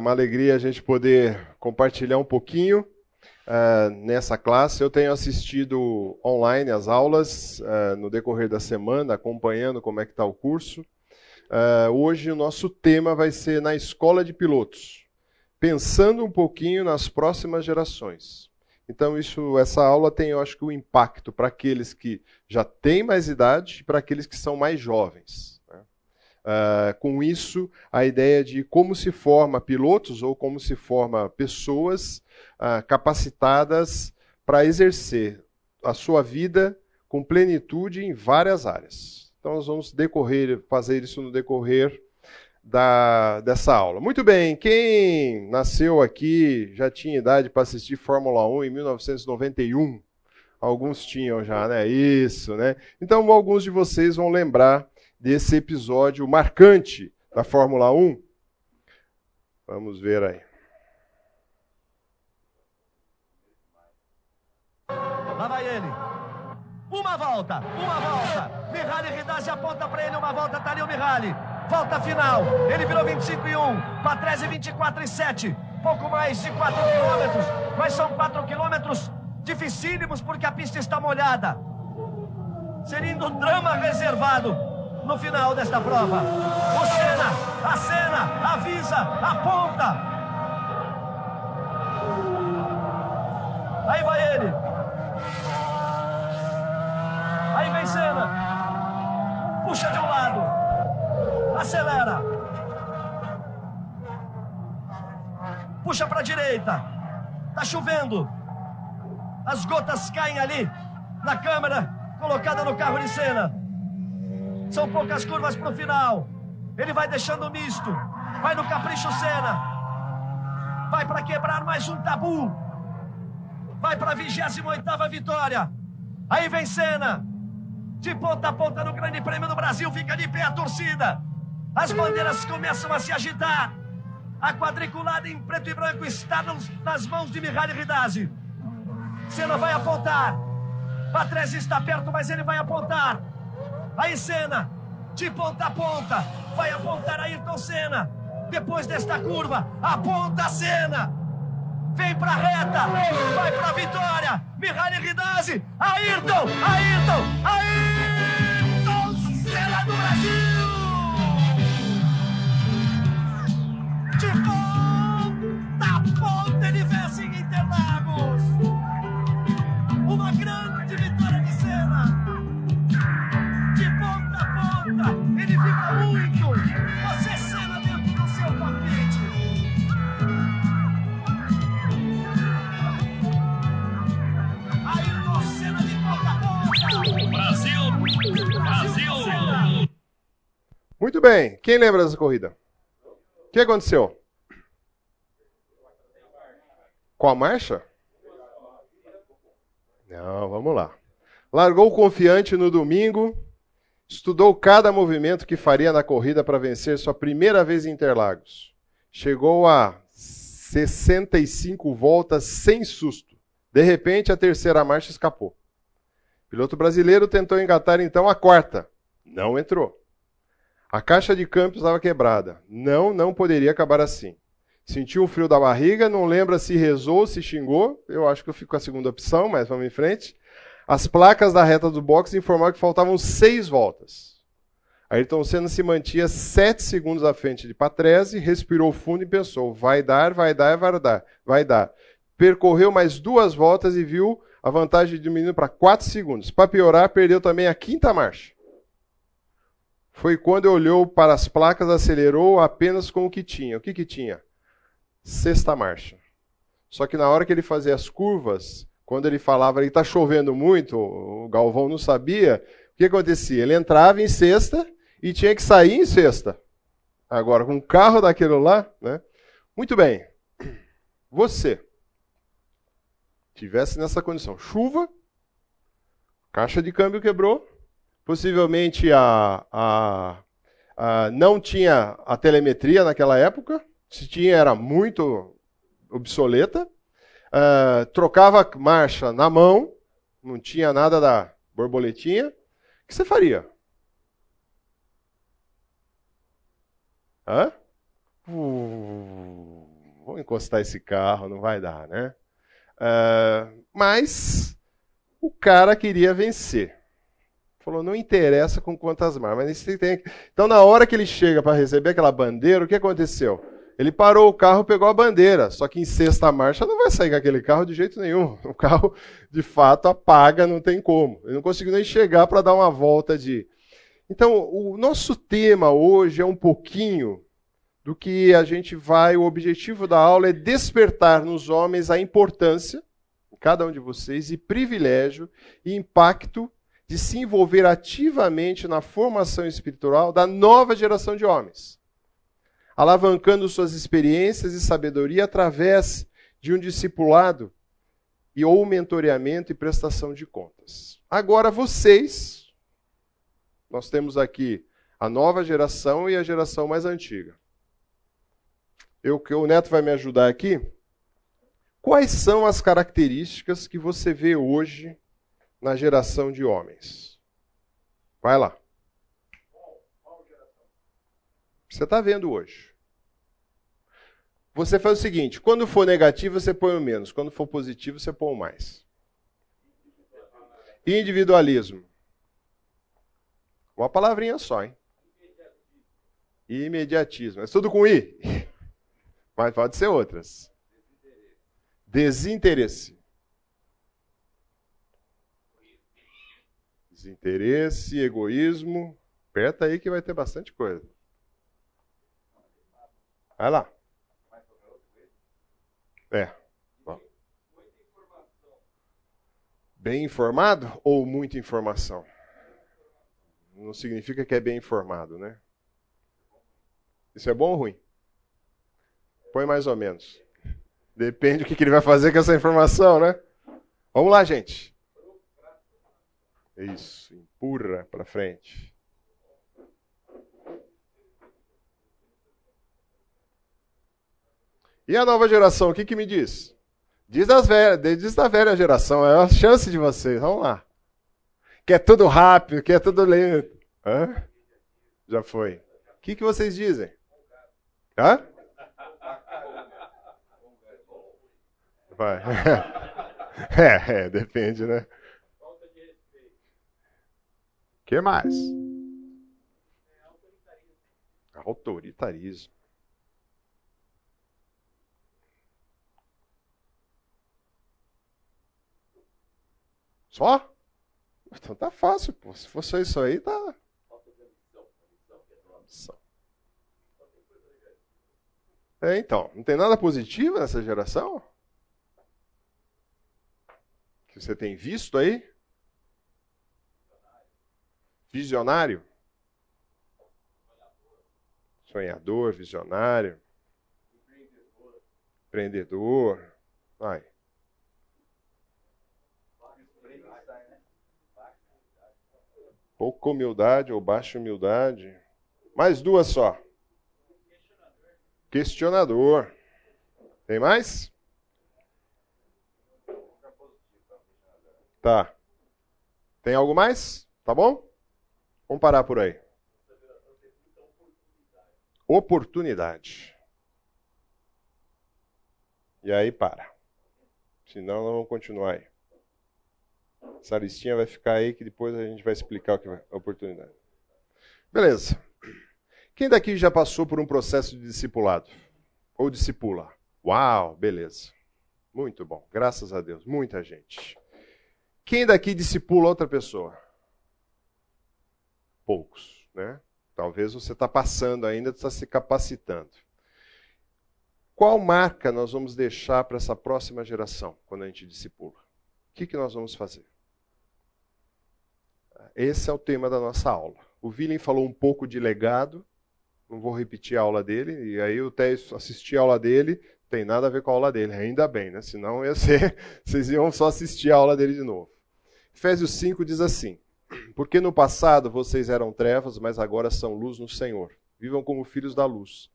uma alegria a gente poder compartilhar um pouquinho uh, nessa classe. Eu tenho assistido online as aulas uh, no decorrer da semana, acompanhando como é que está o curso. Uh, hoje o nosso tema vai ser na escola de pilotos, pensando um pouquinho nas próximas gerações. Então isso, essa aula tem, eu acho que, um impacto para aqueles que já têm mais idade e para aqueles que são mais jovens. Uh, com isso, a ideia de como se forma pilotos ou como se forma pessoas uh, capacitadas para exercer a sua vida com plenitude em várias áreas. Então, nós vamos decorrer, fazer isso no decorrer da, dessa aula. Muito bem, quem nasceu aqui já tinha idade para assistir Fórmula 1 em 1991? Alguns tinham já, né? Isso, né? Então, alguns de vocês vão lembrar desse episódio marcante da Fórmula 1? Vamos ver aí. Lá vai ele. Uma volta, uma volta. Mihaly Ridazzi aponta para ele uma volta, tá ali o Mihaly. Volta final. Ele virou 25 e 1. Patrese 24 e 7. Pouco mais de 4 quilômetros. Mas são 4 quilômetros dificílimos porque a pista está molhada. Seria um drama reservado no final desta prova. O Senna, a Senna, avisa, aponta. Aí vai ele. Aí vem Senna. Puxa de um lado. Acelera. Puxa para a direita. Tá chovendo. As gotas caem ali na câmera colocada no carro de Senna. São poucas curvas para o final. Ele vai deixando misto. Vai no capricho Senna. Vai para quebrar mais um tabu. Vai para a 28 vitória. Aí vem Senna. De ponta a ponta no Grande Prêmio do Brasil. Fica de pé a torcida. As bandeiras começam a se agitar. A quadriculada em preto e branco está nas mãos de Mihaly Ridazzi. Senna vai apontar. Patrese está perto, mas ele vai apontar. Aí Senna, de ponta a ponta, vai apontar Ayrton Senna. Depois desta curva, aponta a Senna. Vem pra reta, vai pra vitória. Mihaly Ridazzi, Ayrton, Ayrton, Ayrton Senna do Brasil. Muito bem. Quem lembra dessa corrida? O que aconteceu? Qual a marcha? Não, vamos lá. Largou confiante no domingo, Estudou cada movimento que faria na corrida para vencer sua primeira vez em Interlagos. Chegou a 65 voltas sem susto. De repente, a terceira marcha escapou. O piloto brasileiro tentou engatar então a quarta. Não entrou. A caixa de câmbio estava quebrada. Não, não poderia acabar assim. Sentiu um frio da barriga, não lembra se rezou, se xingou. Eu acho que eu fico com a segunda opção, mas vamos em frente. As placas da reta do box informavam que faltavam seis voltas. Ayrton Senna se mantinha sete segundos à frente de Patrese, respirou fundo e pensou: vai dar, vai dar, vai dar, vai dar. Percorreu mais duas voltas e viu a vantagem diminuindo para quatro segundos. Para piorar, perdeu também a quinta marcha. Foi quando olhou para as placas, acelerou apenas com o que tinha. O que, que tinha? Sexta marcha. Só que na hora que ele fazia as curvas, quando ele falava que está chovendo muito, o Galvão não sabia, o que acontecia? Ele entrava em sexta e tinha que sair em sexta. Agora, com um carro daquele lá, né? Muito bem. Você tivesse nessa condição, chuva, caixa de câmbio quebrou, possivelmente a, a, a, não tinha a telemetria naquela época, se tinha era muito obsoleta, uh, trocava marcha na mão, não tinha nada da borboletinha, o que você faria? Hã? Uh, vamos encostar esse carro, não vai dar, né? Uh, mas o cara queria vencer. Falou, não interessa com quantas marcas. Então, na hora que ele chega para receber aquela bandeira, o que aconteceu? Ele parou o carro, pegou a bandeira. Só que em sexta marcha não vai sair com aquele carro de jeito nenhum. O carro, de fato, apaga, não tem como. Ele não conseguiu nem chegar para dar uma volta de. Então, o nosso tema hoje é um pouquinho do que a gente vai. O objetivo da aula é despertar nos homens a importância, cada um de vocês, e privilégio e impacto de se envolver ativamente na formação espiritual da nova geração de homens, alavancando suas experiências e sabedoria através de um discipulado e ou mentoreamento e prestação de contas. Agora vocês, nós temos aqui a nova geração e a geração mais antiga. Eu o Neto vai me ajudar aqui. Quais são as características que você vê hoje na geração de homens. Vai lá. Você está vendo hoje. Você faz o seguinte: quando for negativo, você põe o menos. Quando for positivo, você põe o mais. Individualismo. Uma palavrinha só, hein? Imediatismo. É tudo com I. Mas pode ser outras. Desinteresse. Desinteresse, egoísmo. Aperta aí que vai ter bastante coisa. Vai lá. É. Bem informado ou muita informação? Não significa que é bem informado, né? Isso é bom ou ruim? Põe mais ou menos. Depende do que ele vai fazer com essa informação, né? Vamos lá, gente. Isso, empurra para frente. E a nova geração, o que, que me diz? Diz, das velhas, diz da velha geração, é a chance de vocês, vamos lá. Quer tudo rápido, quer tudo lento. Hã? Já foi. O que, que vocês dizem? Hã? Vai. É, é, depende, né? Que mais? Autoritarismo. Só? Então tá fácil, pô. Se fosse isso aí, tá. É, então, não tem nada positivo nessa geração? Que você tem visto aí? Visionário? Sonhador, visionário. Empreendedor. Vai. Pouca humildade ou baixa humildade. Mais duas só. Questionador. Tem mais? Tá. Tem algo mais? Tá bom? Vamos parar por aí. Oportunidade. E aí para. Senão nós vamos continuar aí. Essa listinha vai ficar aí que depois a gente vai explicar o que é oportunidade. Beleza. Quem daqui já passou por um processo de discipulado? Ou discipula? Uau, beleza. Muito bom. Graças a Deus. Muita gente. Quem daqui discipula outra pessoa? Poucos, né? Talvez você está passando ainda, está se capacitando. Qual marca nós vamos deixar para essa próxima geração quando a gente discipula? O que, que nós vamos fazer? Esse é o tema da nossa aula. O William falou um pouco de legado, não vou repetir a aula dele, e aí eu até assisti a aula dele, tem nada a ver com a aula dele, ainda bem, né? Senão ia ser, vocês iam só assistir a aula dele de novo. Efésios 5 diz assim: porque no passado vocês eram trevas, mas agora são luz no Senhor. Vivam como filhos da luz.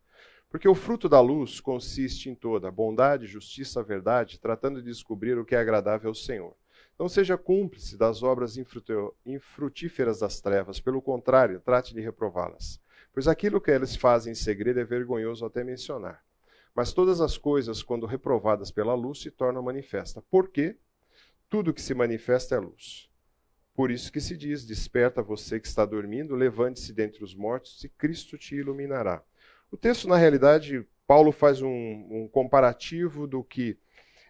Porque o fruto da luz consiste em toda bondade, justiça, verdade, tratando de descobrir o que é agradável ao Senhor. Não seja cúmplice das obras infrutíferas das trevas, pelo contrário, trate de reprová-las. Pois aquilo que eles fazem em segredo é vergonhoso até mencionar. Mas todas as coisas, quando reprovadas pela luz, se tornam manifestas. Por quê? Tudo que se manifesta é luz. Por isso que se diz: Desperta você que está dormindo, levante-se dentre os mortos e Cristo te iluminará. O texto, na realidade, Paulo faz um, um comparativo do que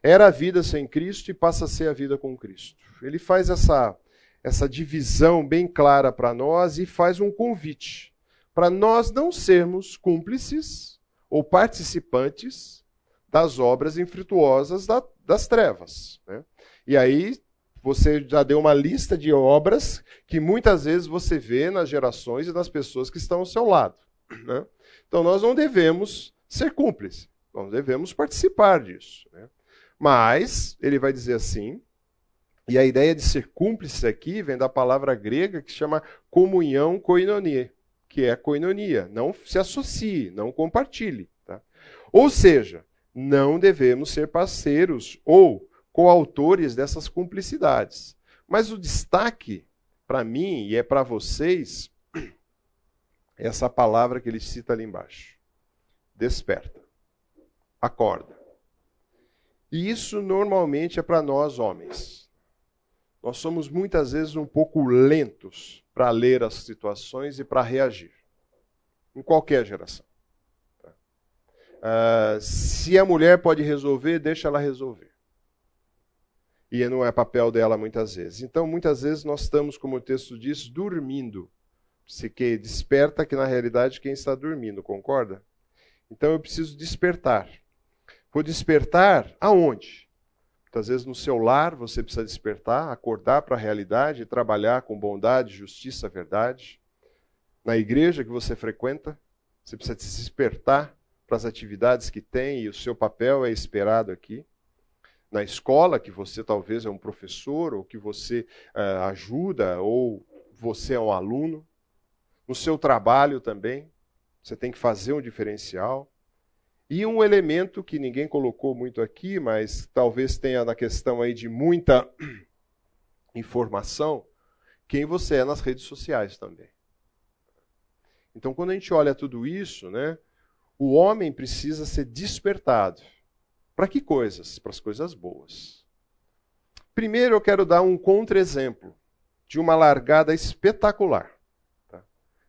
era a vida sem Cristo e passa a ser a vida com Cristo. Ele faz essa, essa divisão bem clara para nós e faz um convite para nós não sermos cúmplices ou participantes das obras infrutuosas da, das trevas. Né? E aí você já deu uma lista de obras que muitas vezes você vê nas gerações e nas pessoas que estão ao seu lado. Né? Então nós não devemos ser cúmplices, nós devemos participar disso. Né? Mas ele vai dizer assim, e a ideia de ser cúmplice aqui vem da palavra grega que chama comunhão koinonia, que é koinonia. Não se associe, não compartilhe. Tá? Ou seja, não devemos ser parceiros ou coautores dessas cumplicidades. Mas o destaque para mim e é para vocês é essa palavra que ele cita ali embaixo. Desperta. Acorda. E isso normalmente é para nós homens. Nós somos muitas vezes um pouco lentos para ler as situações e para reagir. Em qualquer geração. Uh, se a mulher pode resolver, deixa ela resolver e não é papel dela muitas vezes. Então, muitas vezes nós estamos, como o texto diz, dormindo. Se que desperta que na realidade quem está dormindo, concorda? Então eu preciso despertar. Vou despertar aonde? Muitas vezes no seu lar você precisa despertar, acordar para a realidade e trabalhar com bondade, justiça, verdade. Na igreja que você frequenta, você precisa se despertar para as atividades que tem e o seu papel é esperado aqui na escola, que você talvez é um professor, ou que você uh, ajuda, ou você é um aluno. No seu trabalho também, você tem que fazer um diferencial. E um elemento que ninguém colocou muito aqui, mas talvez tenha na questão aí de muita informação, quem você é nas redes sociais também. Então, quando a gente olha tudo isso, né, o homem precisa ser despertado. Para que coisas? Para as coisas boas. Primeiro eu quero dar um contra-exemplo de uma largada espetacular. Tá?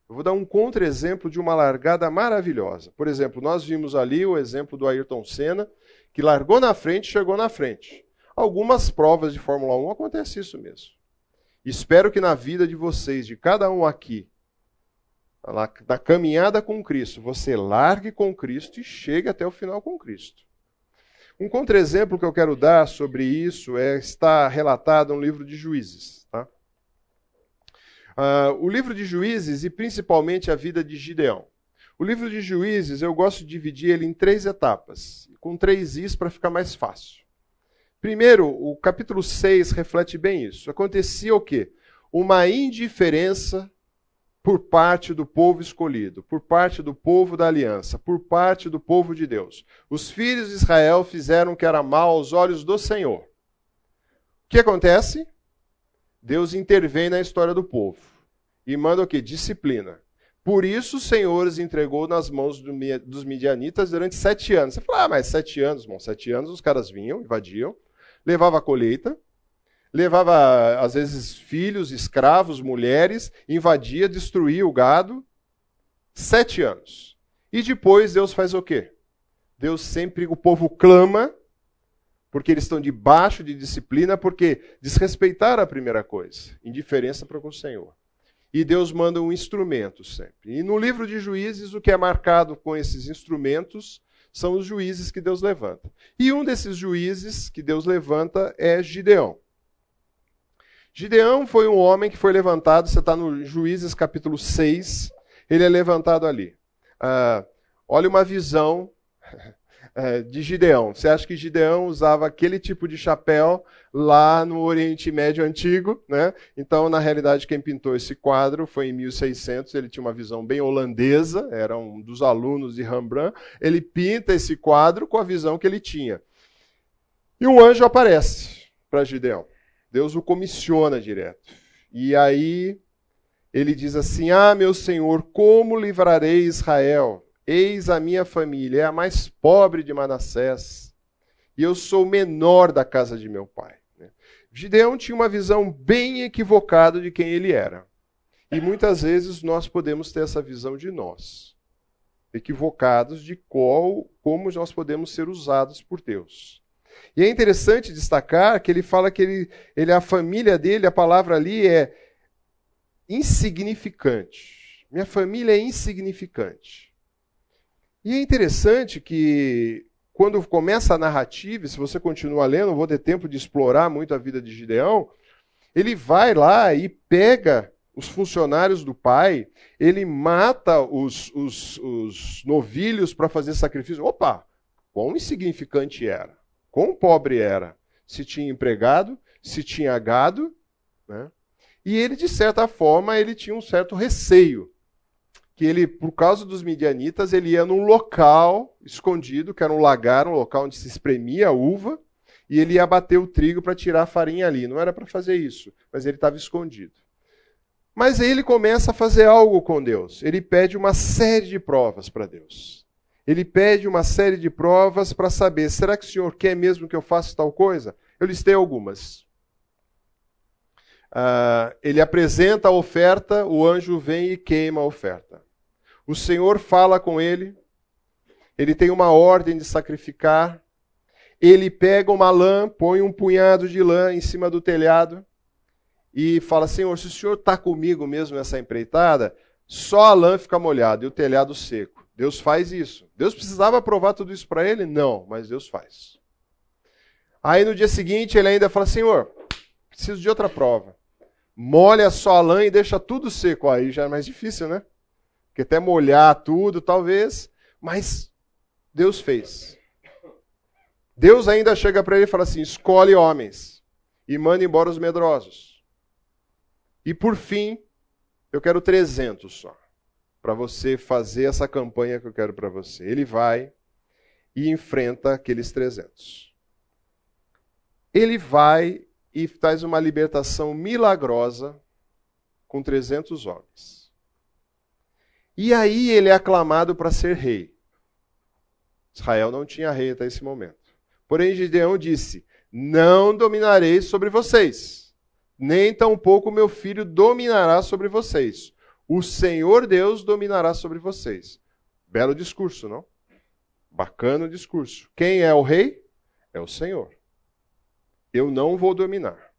Eu vou dar um contra-exemplo de uma largada maravilhosa. Por exemplo, nós vimos ali o exemplo do Ayrton Senna, que largou na frente e chegou na frente. Algumas provas de Fórmula 1 acontece isso mesmo. Espero que na vida de vocês, de cada um aqui, na caminhada com Cristo, você largue com Cristo e chegue até o final com Cristo. Um contra-exemplo que eu quero dar sobre isso é, está relatado no livro de Juízes. Tá? Uh, o livro de Juízes e principalmente a vida de Gideão. O livro de Juízes eu gosto de dividir ele em três etapas, com três is para ficar mais fácil. Primeiro, o capítulo 6 reflete bem isso. Acontecia o quê? Uma indiferença por parte do povo escolhido, por parte do povo da aliança, por parte do povo de Deus. Os filhos de Israel fizeram o que era mal aos olhos do Senhor. O que acontece? Deus intervém na história do povo e manda o que? Disciplina. Por isso o Senhor os entregou nas mãos dos midianitas durante sete anos. Você fala, ah, mas sete anos, irmão, sete anos os caras vinham, invadiam, levava a colheita, levava, às vezes, filhos, escravos, mulheres, invadia, destruía o gado. Sete anos. E depois Deus faz o quê? Deus sempre, o povo clama, porque eles estão debaixo de disciplina, porque desrespeitaram a primeira coisa, indiferença para com o Senhor. E Deus manda um instrumento sempre. E no livro de Juízes, o que é marcado com esses instrumentos são os juízes que Deus levanta. E um desses juízes que Deus levanta é Gideão. Gideão foi um homem que foi levantado, você está no Juízes capítulo 6, ele é levantado ali. Ah, olha uma visão eh, de Gideão. Você acha que Gideão usava aquele tipo de chapéu lá no Oriente Médio Antigo? Né? Então, na realidade, quem pintou esse quadro foi em 1600. Ele tinha uma visão bem holandesa, era um dos alunos de Rembrandt. Ele pinta esse quadro com a visão que ele tinha. E um anjo aparece para Gideão. Deus o comissiona direto. E aí ele diz assim: Ah, meu Senhor, como livrarei Israel? Eis a minha família, é a mais pobre de Manassés, e eu sou o menor da casa de meu pai. Né? Gideão tinha uma visão bem equivocada de quem ele era. E muitas vezes nós podemos ter essa visão de nós, equivocados de qual, como nós podemos ser usados por Deus. E é interessante destacar que ele fala que ele, ele, a família dele, a palavra ali é insignificante. Minha família é insignificante. E é interessante que quando começa a narrativa, se você continua lendo, não vou ter tempo de explorar muito a vida de Gideão, ele vai lá e pega os funcionários do pai, ele mata os, os, os novilhos para fazer sacrifício. Opa, quão insignificante era, quão pobre era. Se tinha empregado, se tinha gado, né? E ele, de certa forma, ele tinha um certo receio. Que ele, por causa dos midianitas, ele ia num local escondido, que era um lagar, um local onde se espremia a uva, e ele ia bater o trigo para tirar a farinha ali. Não era para fazer isso, mas ele estava escondido. Mas aí ele começa a fazer algo com Deus. Ele pede uma série de provas para Deus. Ele pede uma série de provas para saber: será que o Senhor quer mesmo que eu faça tal coisa? Eu listei algumas. Uh, ele apresenta a oferta, o anjo vem e queima a oferta. O Senhor fala com ele, ele tem uma ordem de sacrificar. Ele pega uma lã, põe um punhado de lã em cima do telhado e fala: Senhor, se o senhor está comigo mesmo nessa empreitada, só a lã fica molhada e o telhado seco. Deus faz isso. Deus precisava provar tudo isso para ele? Não, mas Deus faz. Aí no dia seguinte ele ainda fala: Senhor, preciso de outra prova. Molha só a lã e deixa tudo seco. Aí já é mais difícil, né? Porque até molhar tudo, talvez. Mas Deus fez. Deus ainda chega para ele e fala assim: escolhe homens e manda embora os medrosos. E por fim, eu quero 300 só, para você fazer essa campanha que eu quero para você. Ele vai e enfrenta aqueles 300. Ele vai e faz uma libertação milagrosa com 300 homens. E aí ele é aclamado para ser rei. Israel não tinha rei até esse momento. Porém, Gideão disse: Não dominarei sobre vocês nem tampouco meu filho dominará sobre vocês. O Senhor Deus dominará sobre vocês. Belo discurso, não? Bacana discurso. Quem é o rei? É o Senhor. Eu não vou dominar.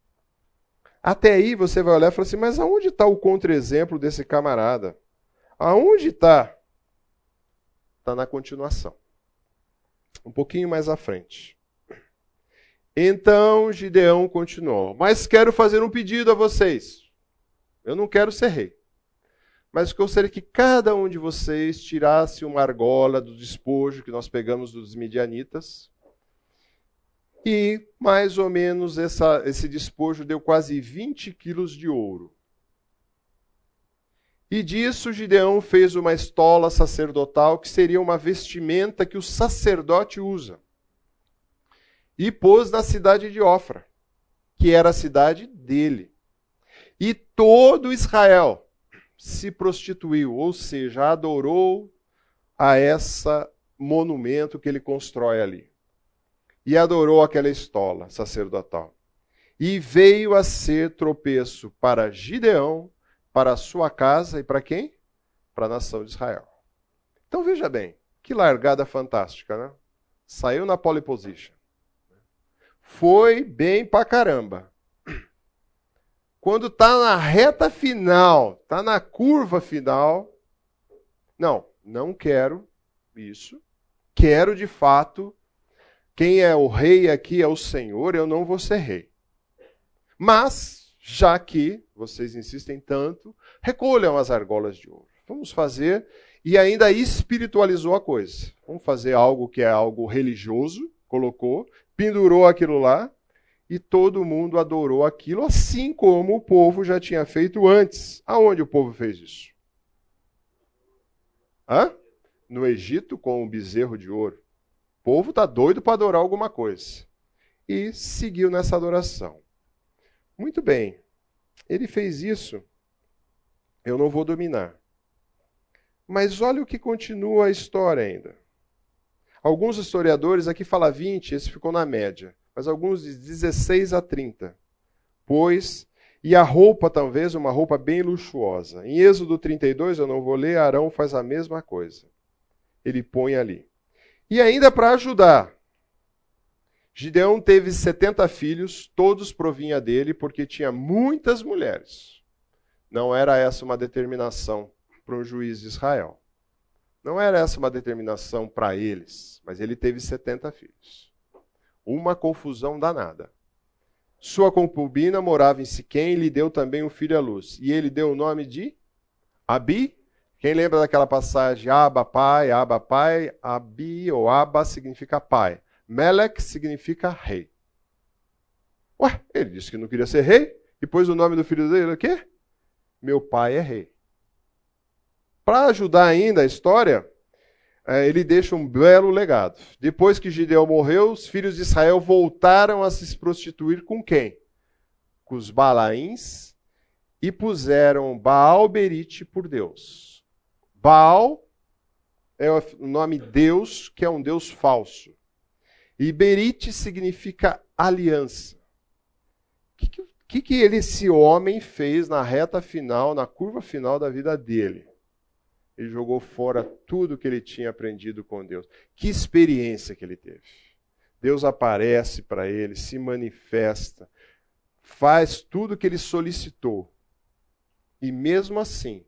Até aí você vai olhar e falar assim: mas aonde está o contra-exemplo desse camarada? Aonde está? Está na continuação. Um pouquinho mais à frente. Então Gideão continuou: Mas quero fazer um pedido a vocês. Eu não quero ser rei. Mas gostaria que cada um de vocês tirasse uma argola do despojo que nós pegamos dos midianitas. E mais ou menos essa, esse despojo deu quase 20 quilos de ouro. E disso Gideão fez uma estola sacerdotal, que seria uma vestimenta que o sacerdote usa e pôs na cidade de Ofra, que era a cidade dele. E todo Israel se prostituiu, ou seja, adorou a essa monumento que ele constrói ali. E adorou aquela estola sacerdotal. E veio a ser tropeço para Gideão, para a sua casa e para quem? Para a nação de Israel. Então veja bem, que largada fantástica, né? Saiu na pole position foi bem pra caramba. Quando tá na reta final, tá na curva final, não, não quero isso. Quero de fato, quem é o rei aqui é o Senhor, eu não vou ser rei. Mas, já que vocês insistem tanto, recolham as argolas de ouro. Vamos fazer, e ainda espiritualizou a coisa. Vamos fazer algo que é algo religioso, colocou, pendurou aquilo lá e todo mundo adorou aquilo, assim como o povo já tinha feito antes. Aonde o povo fez isso? Hã? No Egito com o bezerro de ouro. O povo está doido para adorar alguma coisa. E seguiu nessa adoração. Muito bem. Ele fez isso. Eu não vou dominar. Mas olha o que continua a história ainda. Alguns historiadores aqui falam 20, esse ficou na média, mas alguns dizem 16 a 30. Pois, e a roupa talvez uma roupa bem luxuosa. Em Êxodo 32, eu não vou ler, Arão faz a mesma coisa. Ele põe ali. E ainda para ajudar, Gideão teve 70 filhos, todos provinha dele, porque tinha muitas mulheres. Não era essa uma determinação para um juiz de Israel. Não era essa uma determinação para eles, mas ele teve 70 filhos. Uma confusão danada. Sua concubina morava em Siquém e lhe deu também um filho à luz. E ele deu o nome de Abi. Quem lembra daquela passagem? Aba, pai, Aba, pai. Abi ou Aba significa pai. Melech significa rei. Ué, ele disse que não queria ser rei e pôs o nome do filho dele o quê? Meu pai é rei. Para ajudar ainda a história, ele deixa um belo legado. Depois que Gideão morreu, os filhos de Israel voltaram a se prostituir com quem? Com os Balaíns e puseram Baal Berite por Deus. Baal é o nome Deus, que é um Deus falso. E Berite significa aliança. O que, que, que ele, esse homem fez na reta final, na curva final da vida dele? Ele jogou fora tudo que ele tinha aprendido com Deus. Que experiência que ele teve. Deus aparece para ele, se manifesta, faz tudo que ele solicitou. E mesmo assim,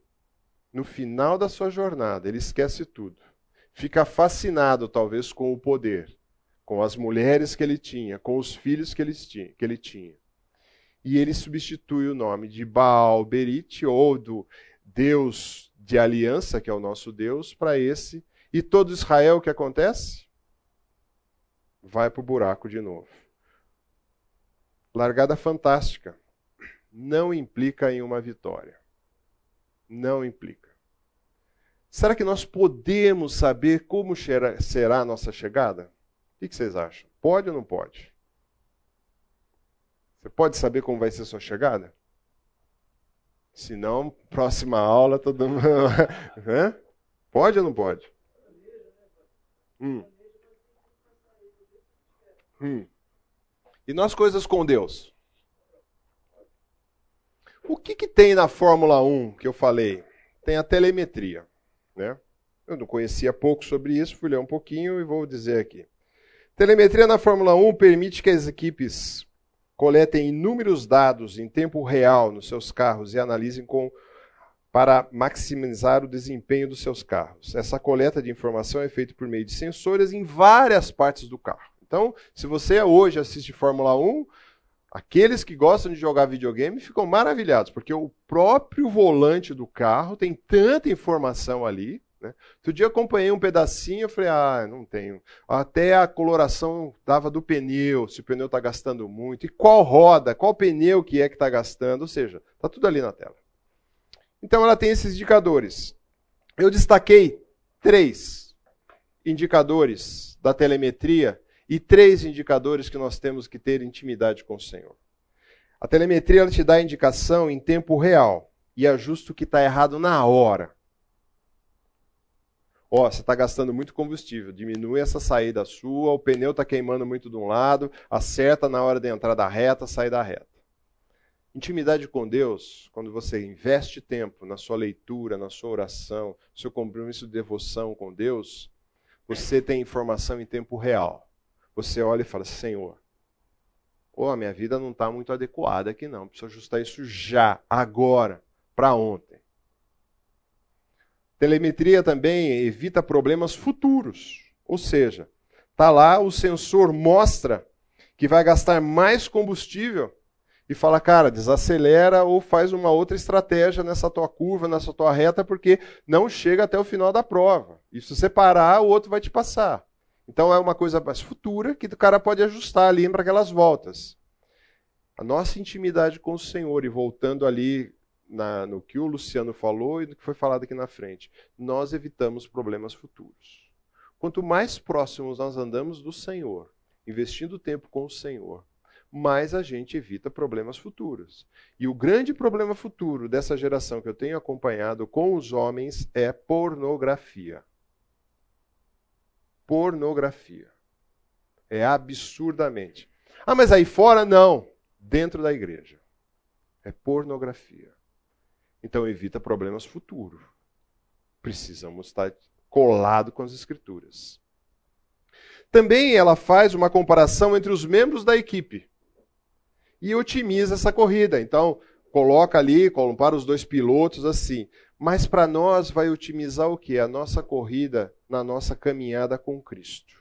no final da sua jornada, ele esquece tudo. Fica fascinado, talvez, com o poder com as mulheres que ele tinha, com os filhos que ele tinha. Que ele tinha. E ele substitui o nome de Baal Berit, ou do Deus de aliança, que é o nosso Deus, para esse. E todo Israel, o que acontece? Vai para o buraco de novo. Largada fantástica. Não implica em uma vitória. Não implica. Será que nós podemos saber como será a nossa chegada? O que vocês acham? Pode ou não pode? Você pode saber como vai ser a sua chegada? Se não, próxima aula todo mundo. pode ou não pode? Hum. Hum. E nós coisas com Deus? O que, que tem na Fórmula 1 que eu falei? Tem a telemetria. Né? Eu não conhecia pouco sobre isso, fui ler um pouquinho e vou dizer aqui. Telemetria na Fórmula 1 permite que as equipes coletem inúmeros dados em tempo real nos seus carros e analisem com, para maximizar o desempenho dos seus carros. Essa coleta de informação é feita por meio de sensores em várias partes do carro. Então, se você hoje assiste Fórmula 1, aqueles que gostam de jogar videogame ficam maravilhados, porque o próprio volante do carro tem tanta informação ali né? Outro dia acompanhei um pedacinho, eu falei, ah, não tenho. Até a coloração dava do pneu, se o pneu está gastando muito, e qual roda, qual pneu que é que está gastando, ou seja, está tudo ali na tela. Então ela tem esses indicadores. Eu destaquei três indicadores da telemetria e três indicadores que nós temos que ter intimidade com o Senhor. A telemetria ela te dá indicação em tempo real e ajusta o que está errado na hora. Ó, oh, você está gastando muito combustível, diminui essa saída sua, o pneu está queimando muito de um lado, acerta na hora de entrar da reta, sair da reta. Intimidade com Deus, quando você investe tempo na sua leitura, na sua oração, seu compromisso de devoção com Deus, você tem informação em tempo real. Você olha e fala: Senhor, oh, a minha vida não está muito adequada aqui, não. Preciso ajustar isso já, agora, para ontem. Telemetria também evita problemas futuros. Ou seja, tá lá o sensor mostra que vai gastar mais combustível e fala, cara, desacelera ou faz uma outra estratégia nessa tua curva, nessa tua reta, porque não chega até o final da prova. E se você parar, o outro vai te passar. Então é uma coisa mais futura que o cara pode ajustar ali para aquelas voltas. A nossa intimidade com o Senhor, e voltando ali na, no que o Luciano falou e no que foi falado aqui na frente. Nós evitamos problemas futuros. Quanto mais próximos nós andamos do Senhor, investindo tempo com o Senhor, mais a gente evita problemas futuros. E o grande problema futuro dessa geração que eu tenho acompanhado com os homens é pornografia. Pornografia. É absurdamente. Ah, mas aí fora não, dentro da igreja. É pornografia. Então evita problemas futuros. Precisamos estar colado com as escrituras. Também ela faz uma comparação entre os membros da equipe e otimiza essa corrida. Então, coloca ali, compara os dois pilotos assim. Mas para nós vai otimizar o que? A nossa corrida na nossa caminhada com Cristo.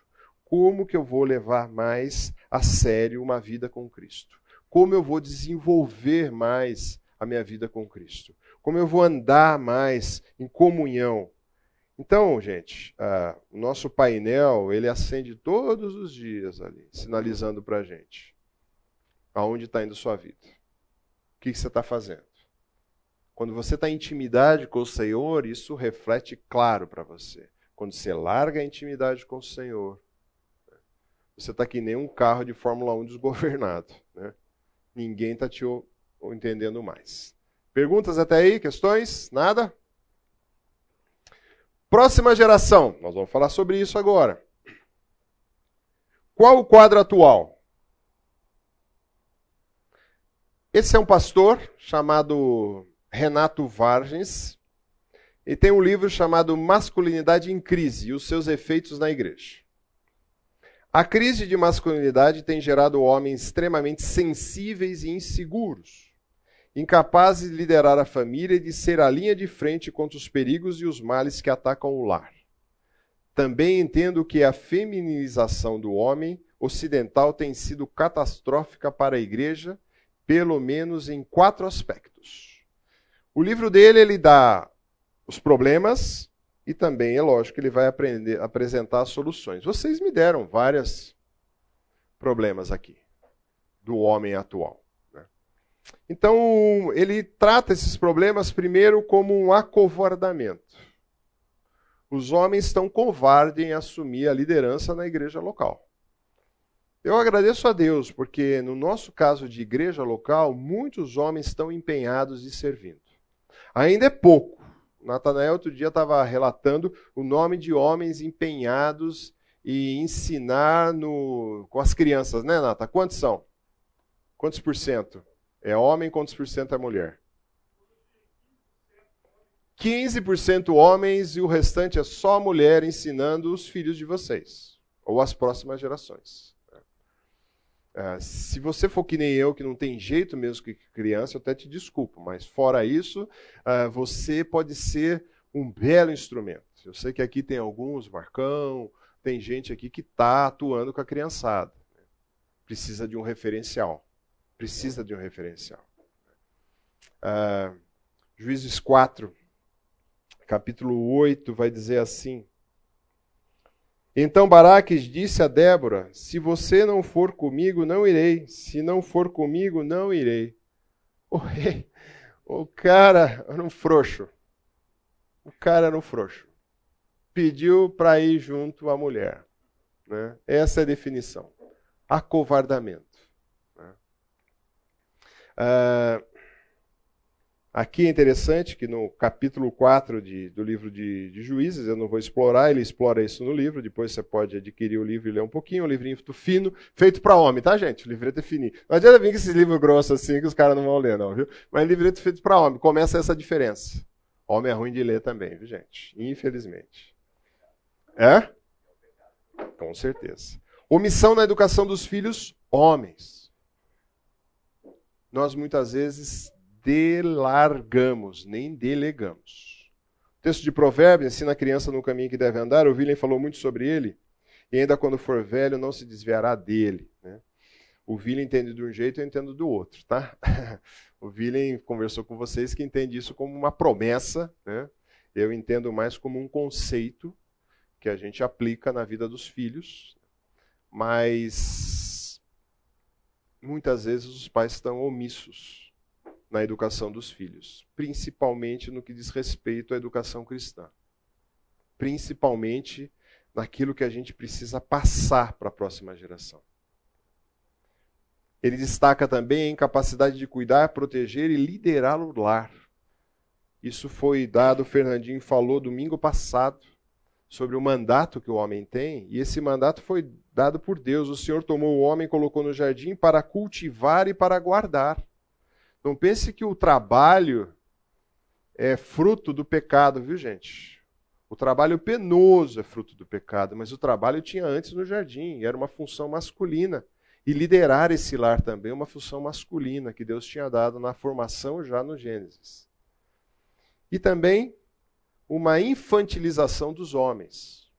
Como que eu vou levar mais a sério uma vida com Cristo? Como eu vou desenvolver mais a minha vida com Cristo? Como eu vou andar mais em comunhão? Então, gente, o nosso painel ele acende todos os dias ali, sinalizando para a gente aonde está indo sua vida. O que, que você está fazendo? Quando você está em intimidade com o Senhor, isso reflete claro para você. Quando você larga a intimidade com o Senhor, você está que nem um carro de Fórmula 1 desgovernado. Né? Ninguém está te entendendo mais. Perguntas até aí? Questões? Nada? Próxima geração. Nós vamos falar sobre isso agora. Qual o quadro atual? Esse é um pastor chamado Renato Vargens e tem um livro chamado Masculinidade em Crise e os seus efeitos na igreja. A crise de masculinidade tem gerado homens extremamente sensíveis e inseguros, incapazes de liderar a família e de ser a linha de frente contra os perigos e os males que atacam o lar. Também entendo que a feminização do homem ocidental tem sido catastrófica para a igreja pelo menos em quatro aspectos. O livro dele ele dá os problemas e também, é lógico, ele vai aprender, apresentar soluções. Vocês me deram vários problemas aqui do homem atual. Então, ele trata esses problemas primeiro como um acovardamento. Os homens estão covardes em assumir a liderança na igreja local. Eu agradeço a Deus, porque no nosso caso de igreja local, muitos homens estão empenhados e servindo. Ainda é pouco. Natanael outro dia estava relatando o nome de homens empenhados e ensinar no, com as crianças, né, Nata? Quantos são? Quantos por cento? É homem, quantos por cento é mulher? 15% homens e o restante é só mulher ensinando os filhos de vocês, ou as próximas gerações. Uh, se você for que nem eu, que não tem jeito mesmo que criança, eu até te desculpo, mas fora isso, uh, você pode ser um belo instrumento. Eu sei que aqui tem alguns, Marcão, tem gente aqui que está atuando com a criançada. Precisa de um referencial. Precisa de um referencial. Uh, Juízes 4, capítulo 8, vai dizer assim: então Baraques disse a Débora: Se você não for comigo, não irei. Se não for comigo, não irei. O rei, o cara era um frouxo. O cara era um frouxo. Pediu para ir junto à mulher. Né? Essa é a definição. Acovardamento. Ah, Aqui é interessante que no capítulo 4 de, do livro de, de, Juízes, eu não vou explorar, ele explora isso no livro, depois você pode adquirir o livro e ler um pouquinho, um livrinho fino, feito para homem, tá, gente? O livreto é fininho. Não adianta vir com esse livro grosso assim que os caras não vão ler, não, viu? Mas livreto feito para homem, começa essa diferença. Homem é ruim de ler também, viu, gente? Infelizmente. É? Com certeza. Omissão na educação dos filhos, homens. Nós muitas vezes delargamos, nem delegamos. O texto de Provérbios ensina a criança no caminho que deve andar. O William falou muito sobre ele. E ainda quando for velho, não se desviará dele. Né? O William entende de um jeito, eu entendo do outro, tá? o William conversou com vocês que entende isso como uma promessa, né? Eu entendo mais como um conceito que a gente aplica na vida dos filhos, mas muitas vezes os pais estão omissos na educação dos filhos, principalmente no que diz respeito à educação cristã. Principalmente naquilo que a gente precisa passar para a próxima geração. Ele destaca também a incapacidade de cuidar, proteger e liderar o lar. Isso foi dado, o Fernandinho falou domingo passado, sobre o mandato que o homem tem, e esse mandato foi dado por Deus. O Senhor tomou o homem e colocou no jardim para cultivar e para guardar. Não pense que o trabalho é fruto do pecado, viu, gente? O trabalho penoso é fruto do pecado, mas o trabalho tinha antes no jardim, era uma função masculina. E liderar esse lar também é uma função masculina que Deus tinha dado na formação já no Gênesis. E também uma infantilização dos homens.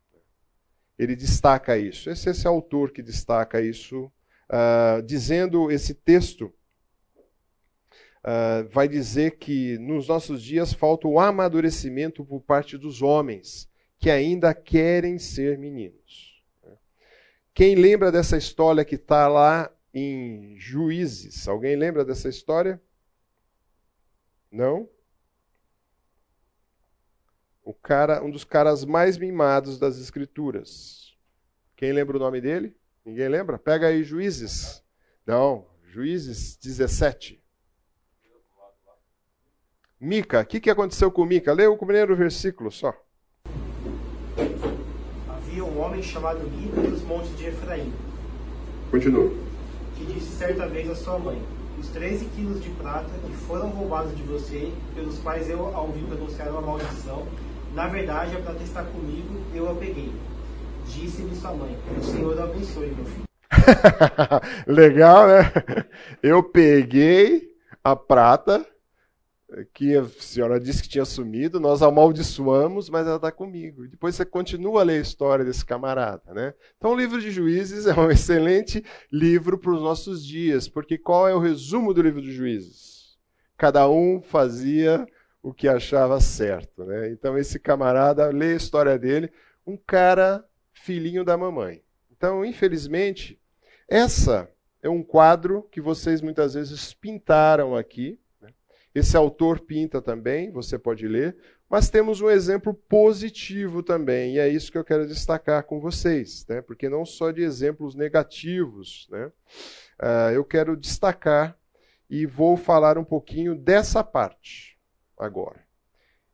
Ele destaca isso. Esse esse autor que destaca isso, uh, dizendo esse texto. Uh, vai dizer que nos nossos dias falta o amadurecimento por parte dos homens, que ainda querem ser meninos. Quem lembra dessa história que está lá em Juízes? Alguém lembra dessa história? Não? O cara, um dos caras mais mimados das escrituras. Quem lembra o nome dele? Ninguém lembra? Pega aí Juízes. Não, Juízes 17. Mica, o que, que aconteceu com Mica? Lê o primeiro versículo só. Havia um homem chamado Mica dos montes de Efraim. Continua. Que disse certa vez à sua mãe: Os 13 quilos de prata que foram roubados de você, pelos quais eu ouvi pronunciar uma maldição, na verdade, a prata está comigo, eu a peguei. Disse-me sua mãe: O Senhor abençoe, meu filho. Legal, né? Eu peguei a prata que a senhora disse que tinha sumido, nós amaldiçoamos, mas ela está comigo. Depois você continua a ler a história desse camarada. Né? Então, o livro de Juízes é um excelente livro para os nossos dias, porque qual é o resumo do livro de Juízes? Cada um fazia o que achava certo. Né? Então, esse camarada, lê a história dele, um cara filhinho da mamãe. Então, infelizmente, essa é um quadro que vocês muitas vezes pintaram aqui. Né? Esse autor pinta também, você pode ler, mas temos um exemplo positivo também, e é isso que eu quero destacar com vocês, né? porque não só de exemplos negativos, né? Uh, eu quero destacar e vou falar um pouquinho dessa parte agora.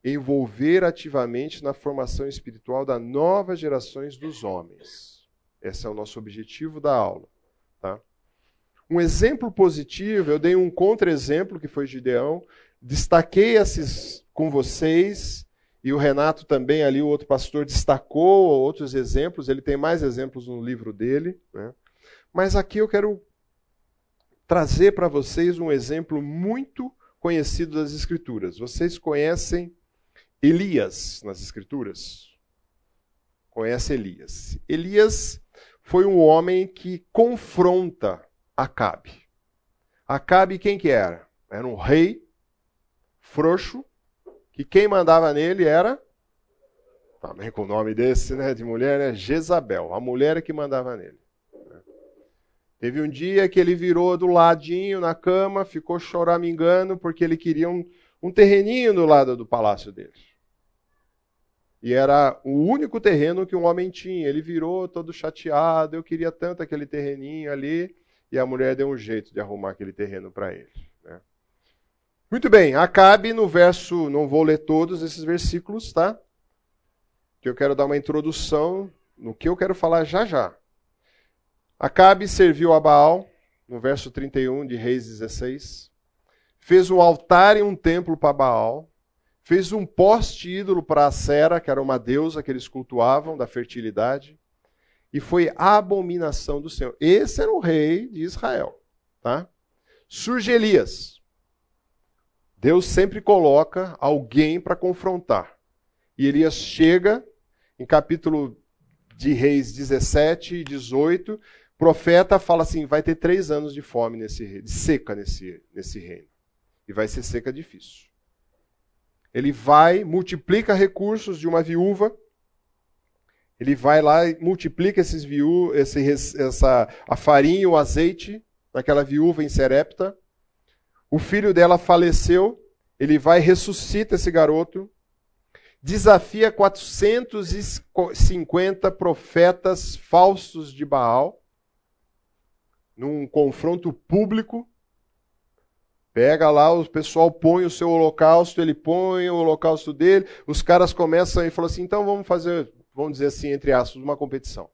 Envolver ativamente na formação espiritual das novas gerações dos homens. Esse é o nosso objetivo da aula. Tá? Um exemplo positivo, eu dei um contra-exemplo, que foi Gideão, destaquei esses com vocês, e o Renato também, ali, o outro pastor, destacou outros exemplos, ele tem mais exemplos no livro dele. Né? Mas aqui eu quero trazer para vocês um exemplo muito conhecido das Escrituras. Vocês conhecem Elias nas Escrituras? Conhece Elias. Elias foi um homem que confronta Acabe. Acabe quem que era? Era um rei frouxo, que quem mandava nele era também com o nome desse, né, de mulher, né, Jezabel, a mulher que mandava nele. Teve um dia que ele virou do ladinho na cama, ficou choramingando porque ele queria um, um terreninho do lado do palácio dele. E era o único terreno que um homem tinha. Ele virou todo chateado, eu queria tanto aquele terreninho ali, e a mulher deu um jeito de arrumar aquele terreno para ele. Né? Muito bem, acabe no verso, não vou ler todos esses versículos, tá? Que eu quero dar uma introdução no que eu quero falar já já. Acabe serviu a Baal, no verso 31 de Reis 16. Fez um altar e um templo para Baal. Fez um poste ídolo para a Sera, que era uma deusa que eles cultuavam, da fertilidade. E foi abominação do Senhor. Esse era o rei de Israel. Tá? Surge Elias. Deus sempre coloca alguém para confrontar. E Elias chega, em capítulo de Reis 17 e 18, profeta fala assim: vai ter três anos de fome nesse de seca nesse, nesse reino. E vai ser seca difícil. Ele vai, multiplica recursos de uma viúva. Ele vai lá e multiplica esses viú, esse, essa, a farinha o azeite daquela viúva em Serepta. O filho dela faleceu. Ele vai ressuscita esse garoto. Desafia 450 profetas falsos de Baal num confronto público. Pega lá, o pessoal põe o seu holocausto, ele põe o holocausto dele, os caras começam e falam assim: então vamos fazer, vamos dizer assim, entre aspas, uma competição.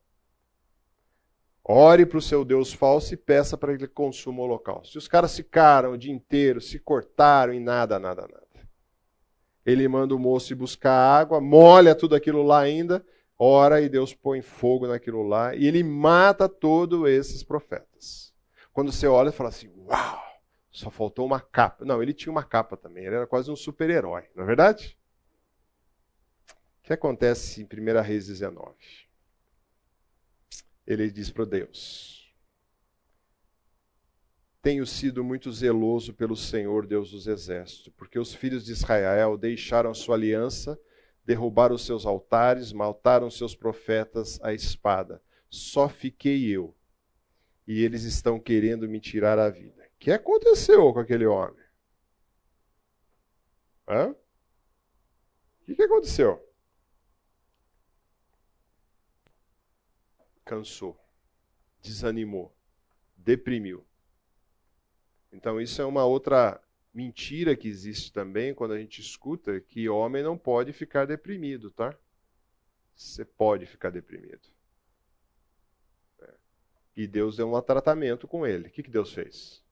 Ore para o seu Deus falso e peça para ele consuma o holocausto. E os caras ficaram o dia inteiro, se cortaram e nada, nada, nada. Ele manda o moço ir buscar água, molha tudo aquilo lá ainda, ora e Deus põe fogo naquilo lá e ele mata todos esses profetas. Quando você olha e fala assim, uau, só faltou uma capa. Não, ele tinha uma capa também, ele era quase um super-herói, não é verdade? O que acontece em 1 Reis 19? Ele diz para Deus: tenho sido muito zeloso pelo Senhor Deus dos exércitos, porque os filhos de Israel deixaram sua aliança, derrubaram seus altares, mataram seus profetas à espada. Só fiquei eu. E eles estão querendo me tirar a vida. O que aconteceu com aquele homem? Hã? O que, que aconteceu? Cansou, desanimou, deprimiu. Então, isso é uma outra mentira que existe também quando a gente escuta que homem não pode ficar deprimido, tá? Você pode ficar deprimido. E Deus deu um tratamento com ele. O que, que Deus fez?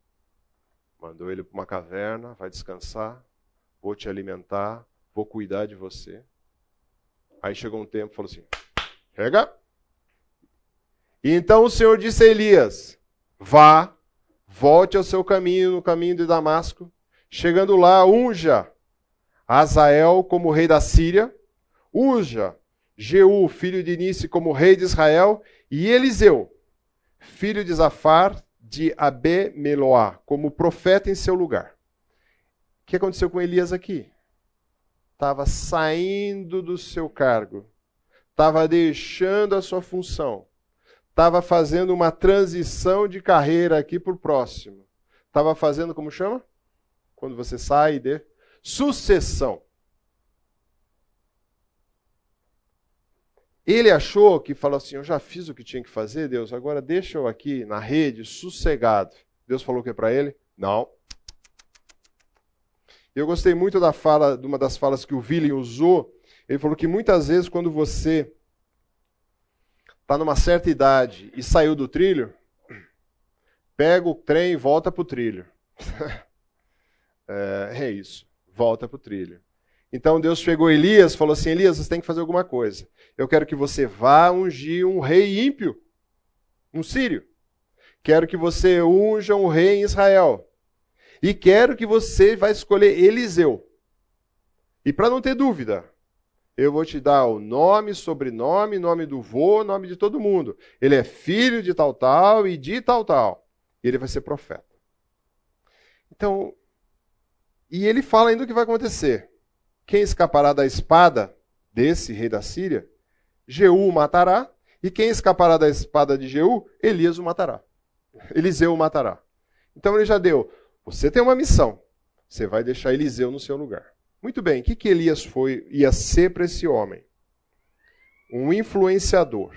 Mandou ele para uma caverna, vai descansar, vou te alimentar, vou cuidar de você. Aí chegou um tempo e falou assim: chega. E então o Senhor disse a Elias: vá volte ao seu caminho, no caminho de Damasco. Chegando lá, unja Azael como rei da Síria, unja Jeú, filho de Nice, como rei de Israel, e Eliseu, filho de Zafar, de Abemeloá, como profeta em seu lugar. O que aconteceu com Elias aqui? Estava saindo do seu cargo, estava deixando a sua função, estava fazendo uma transição de carreira aqui para o próximo. Estava fazendo, como chama? Quando você sai de sucessão. Ele achou que falou assim: Eu já fiz o que tinha que fazer, Deus, agora deixa eu aqui na rede, sossegado. Deus falou o que para ele? Não. Eu gostei muito da fala, de uma das falas que o William usou. Ele falou que muitas vezes, quando você está numa certa idade e saiu do trilho, pega o trem e volta para o trilho. é, é, isso, volta para o trilho. Então Deus pegou Elias falou assim: Elias, você tem que fazer alguma coisa. Eu quero que você vá ungir um rei ímpio, um sírio. Quero que você unja um rei em Israel. E quero que você vá escolher Eliseu. E para não ter dúvida, eu vou te dar o nome, sobrenome, nome do vô, nome de todo mundo. Ele é filho de tal tal e de tal tal. E ele vai ser profeta. Então, e ele fala ainda o que vai acontecer. Quem escapará da espada desse rei da Síria, Jeú o matará, e quem escapará da espada de Jeú, Elias o matará. Eliseu o matará. Então ele já deu. Você tem uma missão. Você vai deixar Eliseu no seu lugar. Muito bem, o que, que Elias foi, ia ser para esse homem? Um influenciador.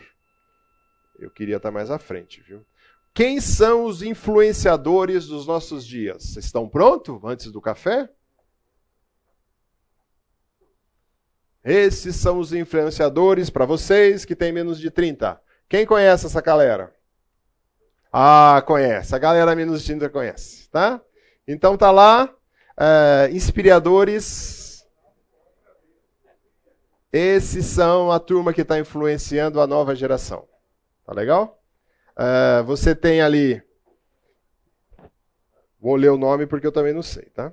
Eu queria estar mais à frente, viu? Quem são os influenciadores dos nossos dias? Estão prontos antes do café? Esses são os influenciadores para vocês que têm menos de 30. Quem conhece essa galera? Ah, conhece. A galera menos de 30 conhece, tá? Então tá lá uh, inspiradores. Esses são a turma que está influenciando a nova geração. Tá legal? Uh, você tem ali. Vou ler o nome porque eu também não sei, tá?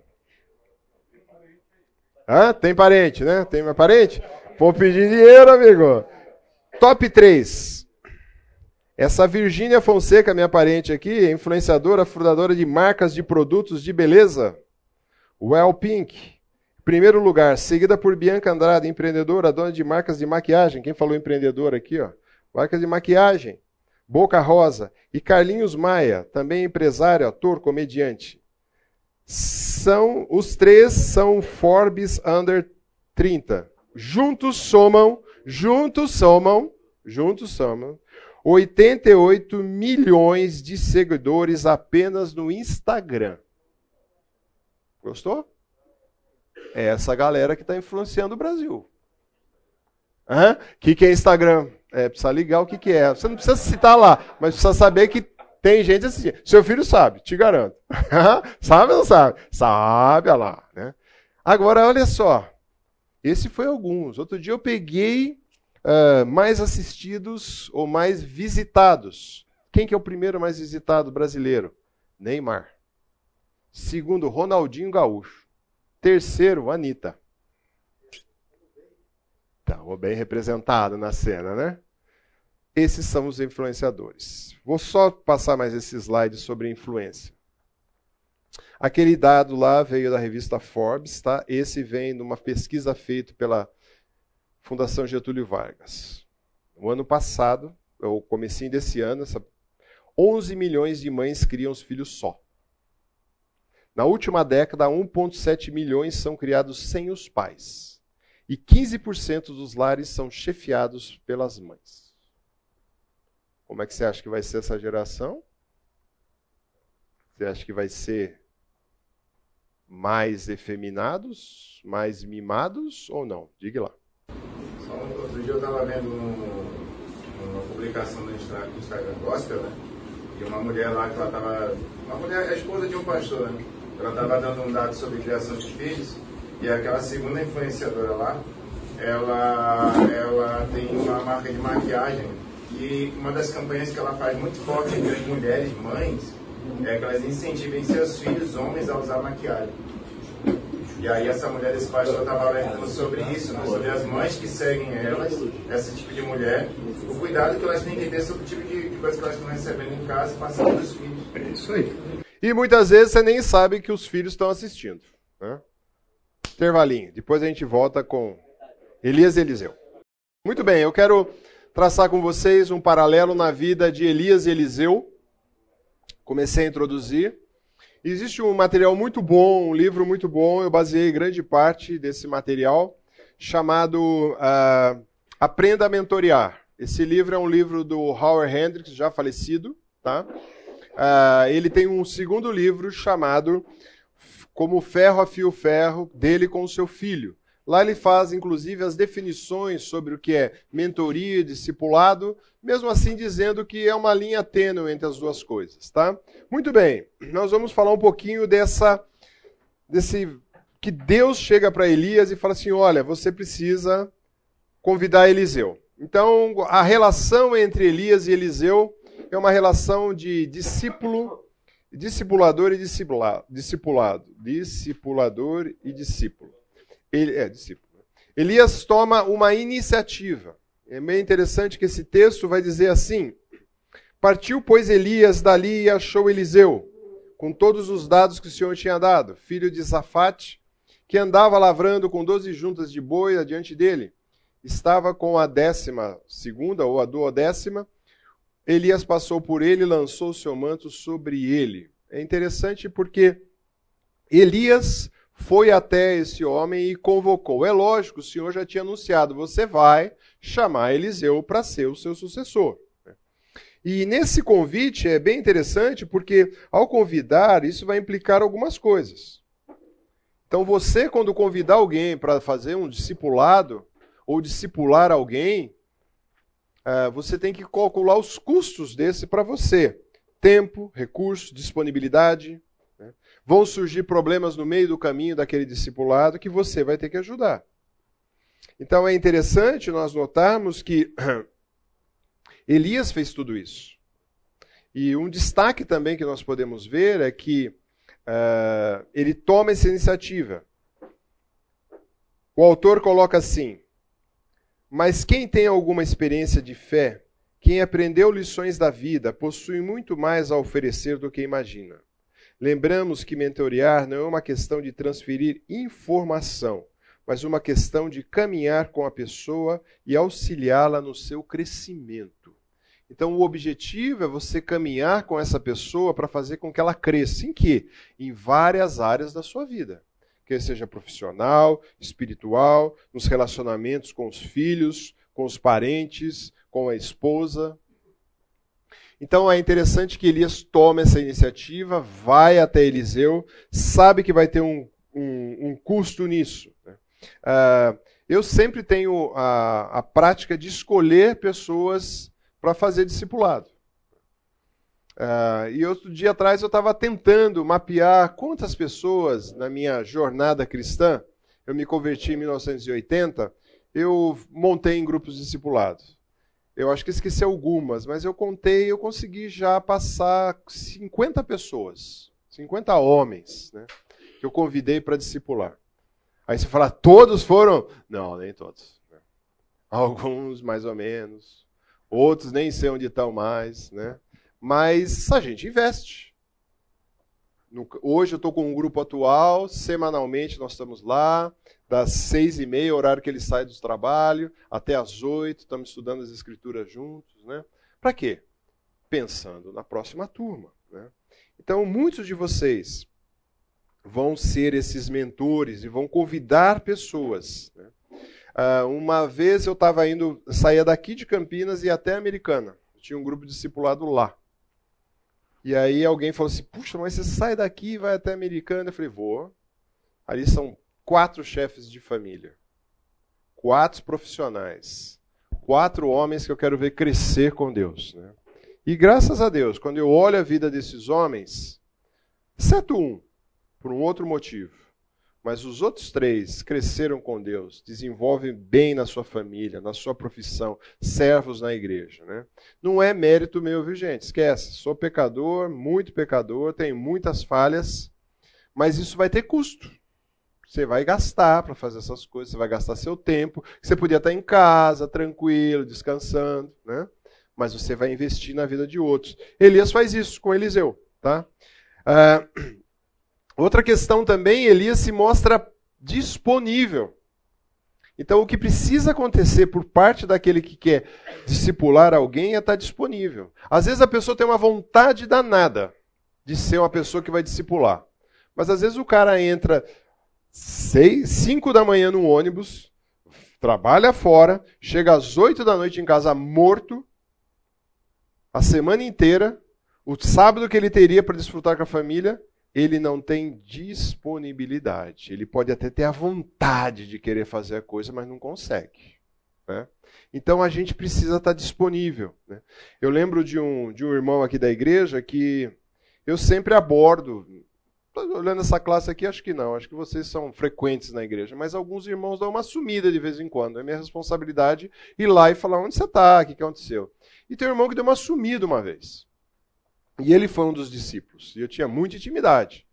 Hã? Tem parente, né? Tem meu parente? Vou pedir dinheiro, amigo. Top 3. Essa Virgínia Fonseca, minha parente aqui, influenciadora, fundadora de marcas de produtos de beleza. Well Pink, primeiro lugar, seguida por Bianca Andrade, empreendedora, dona de marcas de maquiagem. Quem falou empreendedor aqui, ó? Marcas de maquiagem. Boca Rosa. E Carlinhos Maia, também empresário, ator, comediante. São os três são Forbes Under 30. Juntos somam, juntos somam, juntos somam 88 milhões de seguidores apenas no Instagram. Gostou? É essa galera que está influenciando o Brasil. O que, que é Instagram? É, precisa ligar o que, que é. Você não precisa citar lá, mas precisa saber que tem gente assistindo. Seu filho sabe, te garanto. sabe ou não sabe? Sabe, olha lá. Né? Agora, olha só. Esse foi alguns. Outro dia eu peguei uh, mais assistidos ou mais visitados. Quem que é o primeiro mais visitado brasileiro? Neymar. Segundo, Ronaldinho Gaúcho. Terceiro, Anitta. Estava bem representado na cena, né? Esses são os influenciadores. Vou só passar mais esse slide sobre influência. Aquele dado lá veio da revista Forbes, tá? Esse vem de uma pesquisa feita pela Fundação Getúlio Vargas. No ano passado, ou comecinho desse ano, 11 milhões de mães criam os filhos só. Na última década, 1,7 milhões são criados sem os pais. E 15% dos lares são chefiados pelas mães. Como é que você acha que vai ser essa geração? Você acha que vai ser mais efeminados, mais mimados ou não? Diga lá. Só um, outro dia eu estava vendo um, uma publicação no Instagram Gospel, né? E uma mulher lá que ela estava. Uma mulher, a esposa de um pastor, né? Ela estava dando um dado sobre criação de filhos, e aquela segunda influenciadora lá, ela, ela tem uma marca de maquiagem, e uma das campanhas que ela faz muito forte entre as mulheres, mães, é que elas incentivem seus filhos homens a usar maquiagem. E aí essa mulher, esse pastor estava alertando sobre isso, né? sobre as mães que seguem elas, esse tipo de mulher, o cuidado que elas têm que ter sobre o tipo de, de coisa que elas estão recebendo em casa e passando para os filhos. É isso aí. E muitas vezes você nem sabe que os filhos estão assistindo. Né? Intervalinho. Depois a gente volta com Elias e Eliseu. Muito bem, eu quero traçar com vocês um paralelo na vida de Elias e Eliseu. Comecei a introduzir. Existe um material muito bom, um livro muito bom, eu baseei grande parte desse material, chamado uh, Aprenda a Mentorear. Esse livro é um livro do Howard Hendricks, já falecido, tá? Uh, ele tem um segundo livro chamado Como Ferro Afia o Ferro, dele com o seu filho. Lá ele faz, inclusive, as definições sobre o que é mentoria e discipulado, mesmo assim dizendo que é uma linha tênue entre as duas coisas, tá? Muito bem, nós vamos falar um pouquinho dessa, desse que Deus chega para Elias e fala assim, olha, você precisa convidar Eliseu. Então, a relação entre Elias e Eliseu é uma relação de discípulo, discipulador e discipulado. Discipulado. Discipulador e discípulo. Ele, é, discípulo. Elias toma uma iniciativa. É meio interessante que esse texto vai dizer assim: Partiu, pois, Elias dali e achou Eliseu, com todos os dados que o Senhor tinha dado, filho de Safate, que andava lavrando com doze juntas de boi adiante dele. Estava com a décima segunda ou a duodécima, Elias passou por ele e lançou seu manto sobre ele. É interessante porque Elias foi até esse homem e convocou. É lógico, o Senhor já tinha anunciado: você vai chamar Eliseu para ser o seu sucessor. E nesse convite é bem interessante porque, ao convidar, isso vai implicar algumas coisas. Então, você, quando convidar alguém para fazer um discipulado, ou discipular alguém, uh, você tem que calcular os custos desse para você: tempo, recurso, disponibilidade. Vão surgir problemas no meio do caminho daquele discipulado que você vai ter que ajudar. Então é interessante nós notarmos que Elias fez tudo isso. E um destaque também que nós podemos ver é que uh, ele toma essa iniciativa. O autor coloca assim: mas quem tem alguma experiência de fé, quem aprendeu lições da vida, possui muito mais a oferecer do que imagina. Lembramos que mentorear não é uma questão de transferir informação, mas uma questão de caminhar com a pessoa e auxiliá-la no seu crescimento. Então, o objetivo é você caminhar com essa pessoa para fazer com que ela cresça. Em quê? Em várias áreas da sua vida quer seja profissional, espiritual, nos relacionamentos com os filhos, com os parentes, com a esposa. Então é interessante que Elias tome essa iniciativa, vai até Eliseu, sabe que vai ter um, um, um custo nisso. Né? Uh, eu sempre tenho a, a prática de escolher pessoas para fazer discipulado. Uh, e outro dia atrás eu estava tentando mapear quantas pessoas na minha jornada cristã, eu me converti em 1980, eu montei em grupos discipulados. Eu acho que esqueci algumas, mas eu contei, eu consegui já passar 50 pessoas, 50 homens, né, que eu convidei para discipular. Aí você fala, todos foram? Não, nem todos. Alguns mais ou menos, outros nem sei onde estão mais, né? Mas a gente investe. Hoje eu estou com um grupo atual, semanalmente nós estamos lá, das seis e meia, horário que ele sai do trabalho, até as oito, estamos estudando as escrituras juntos. Né? Para quê? Pensando na próxima turma. Né? Então, muitos de vocês vão ser esses mentores e vão convidar pessoas. Né? Uh, uma vez eu estava indo, saía daqui de Campinas e até Americana. Tinha um grupo discipulado lá. E aí alguém falou assim: Puxa, mas você sai daqui e vai até Americana? Eu falei: Vou. Ali são quatro chefes de família, quatro profissionais, quatro homens que eu quero ver crescer com Deus. Né? E graças a Deus, quando eu olho a vida desses homens, exceto um, por um outro motivo, mas os outros três cresceram com Deus, desenvolvem bem na sua família, na sua profissão, servos na igreja. Né? Não é mérito meu, viu, gente? Esquece. Sou pecador, muito pecador, tenho muitas falhas, mas isso vai ter custo. Você vai gastar para fazer essas coisas, você vai gastar seu tempo, você podia estar em casa, tranquilo, descansando, né? mas você vai investir na vida de outros. Elias faz isso com Eliseu. Tá? Uh, Outra questão também, Elias se mostra disponível. Então, o que precisa acontecer por parte daquele que quer discipular alguém é estar disponível. Às vezes a pessoa tem uma vontade danada de ser uma pessoa que vai discipular. Mas às vezes o cara entra seis, cinco da manhã no ônibus, trabalha fora, chega às oito da noite em casa morto, a semana inteira, o sábado que ele teria para desfrutar com a família, ele não tem disponibilidade. Ele pode até ter a vontade de querer fazer a coisa, mas não consegue. Né? Então a gente precisa estar disponível. Né? Eu lembro de um, de um irmão aqui da igreja que eu sempre abordo. Olhando essa classe aqui, acho que não, acho que vocês são frequentes na igreja, mas alguns irmãos dão uma sumida de vez em quando. É minha responsabilidade ir lá e falar onde você está, o que aconteceu. E tem um irmão que deu uma sumida uma vez. E ele foi um dos discípulos. E eu tinha muita intimidade.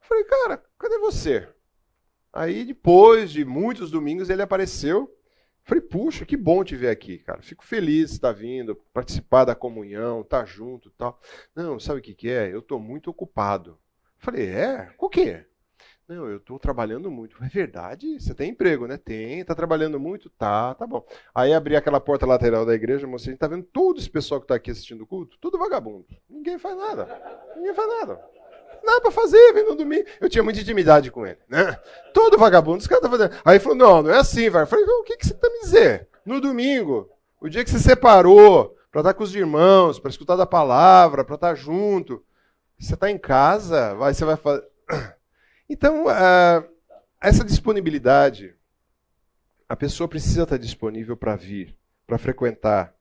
Falei, cara, cadê você? Aí, depois de muitos domingos, ele apareceu. Eu falei, puxa, que bom te ver aqui, cara. Fico feliz de estar vindo, participar da comunhão, estar junto e tal. Não, sabe o que, que é? Eu estou muito ocupado. Falei, é? Com o quê? Não, eu estou trabalhando muito. É verdade? Você tem emprego, né? Tem. Está trabalhando muito? Tá, tá bom. Aí abri aquela porta lateral da igreja, mostrei, está vendo todo esse pessoal que está aqui assistindo o culto? Tudo vagabundo. Ninguém faz nada. Ninguém faz nada. Nada para fazer, vem no domingo. Eu tinha muita intimidade com ele, né? Todo vagabundo, os caras estão fazendo. Aí falou, não, não é assim, vai. Eu falei, o que, que você está me dizendo? No domingo, o dia que você separou, para estar com os irmãos, para escutar da palavra, para estar junto. Você está em casa, vai, você vai fazer. Então, uh, essa disponibilidade, a pessoa precisa estar disponível para vir, para frequentar.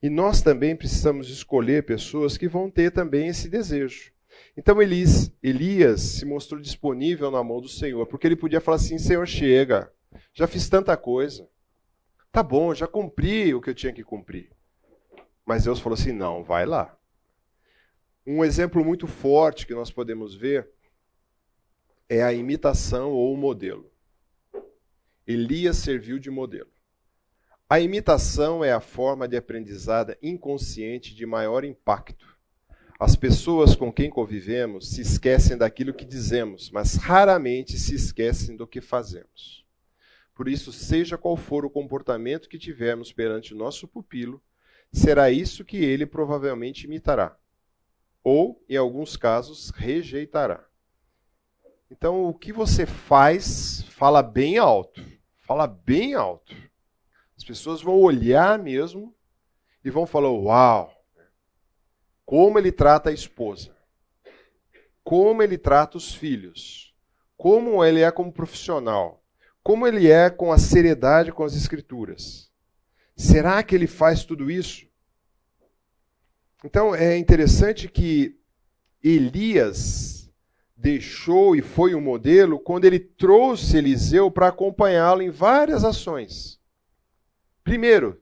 E nós também precisamos escolher pessoas que vão ter também esse desejo. Então Elias, Elias se mostrou disponível na mão do Senhor, porque ele podia falar assim: Senhor, chega, já fiz tanta coisa. Tá bom, já cumpri o que eu tinha que cumprir. Mas Deus falou assim: não, vai lá. Um exemplo muito forte que nós podemos ver é a imitação ou o modelo. Elias serviu de modelo. A imitação é a forma de aprendizada inconsciente de maior impacto. As pessoas com quem convivemos se esquecem daquilo que dizemos, mas raramente se esquecem do que fazemos. Por isso, seja qual for o comportamento que tivermos perante o nosso pupilo, será isso que ele provavelmente imitará, ou, em alguns casos, rejeitará. Então, o que você faz, fala bem alto. Fala bem alto. As pessoas vão olhar mesmo e vão falar: Uau! como ele trata a esposa, como ele trata os filhos, como ele é como profissional, como ele é com a seriedade com as escrituras. Será que ele faz tudo isso? Então é interessante que Elias deixou e foi um modelo quando ele trouxe Eliseu para acompanhá-lo em várias ações. Primeiro,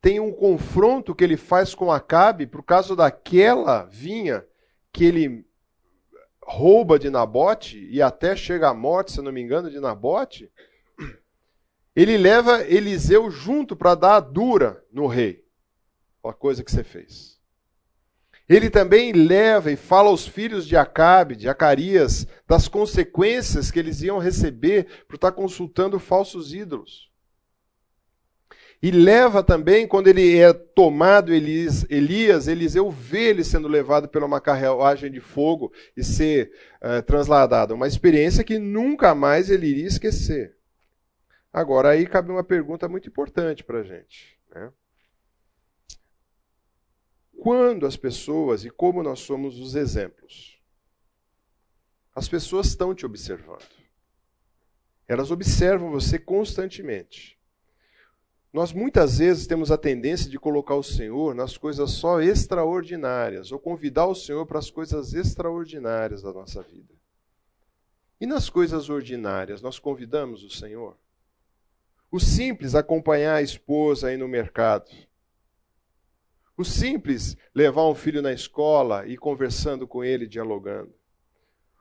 tem um confronto que ele faz com Acabe por causa daquela vinha que ele rouba de Nabote e até chega à morte, se não me engano, de Nabote. Ele leva Eliseu junto para dar a dura no rei. A coisa que você fez. Ele também leva e fala aos filhos de Acabe, de Acarias, das consequências que eles iam receber por estar consultando falsos ídolos. E leva também, quando ele é tomado, Elias, Elias Eliseu vê ele sendo levado pela uma carruagem de fogo e ser uh, transladado. Uma experiência que nunca mais ele iria esquecer. Agora, aí cabe uma pergunta muito importante para a gente. Né? Quando as pessoas, e como nós somos os exemplos, as pessoas estão te observando. Elas observam você constantemente. Nós muitas vezes temos a tendência de colocar o Senhor nas coisas só extraordinárias, ou convidar o Senhor para as coisas extraordinárias da nossa vida. E nas coisas ordinárias, nós convidamos o Senhor? O simples, acompanhar a esposa aí no mercado. O simples, levar um filho na escola e conversando com ele, dialogando.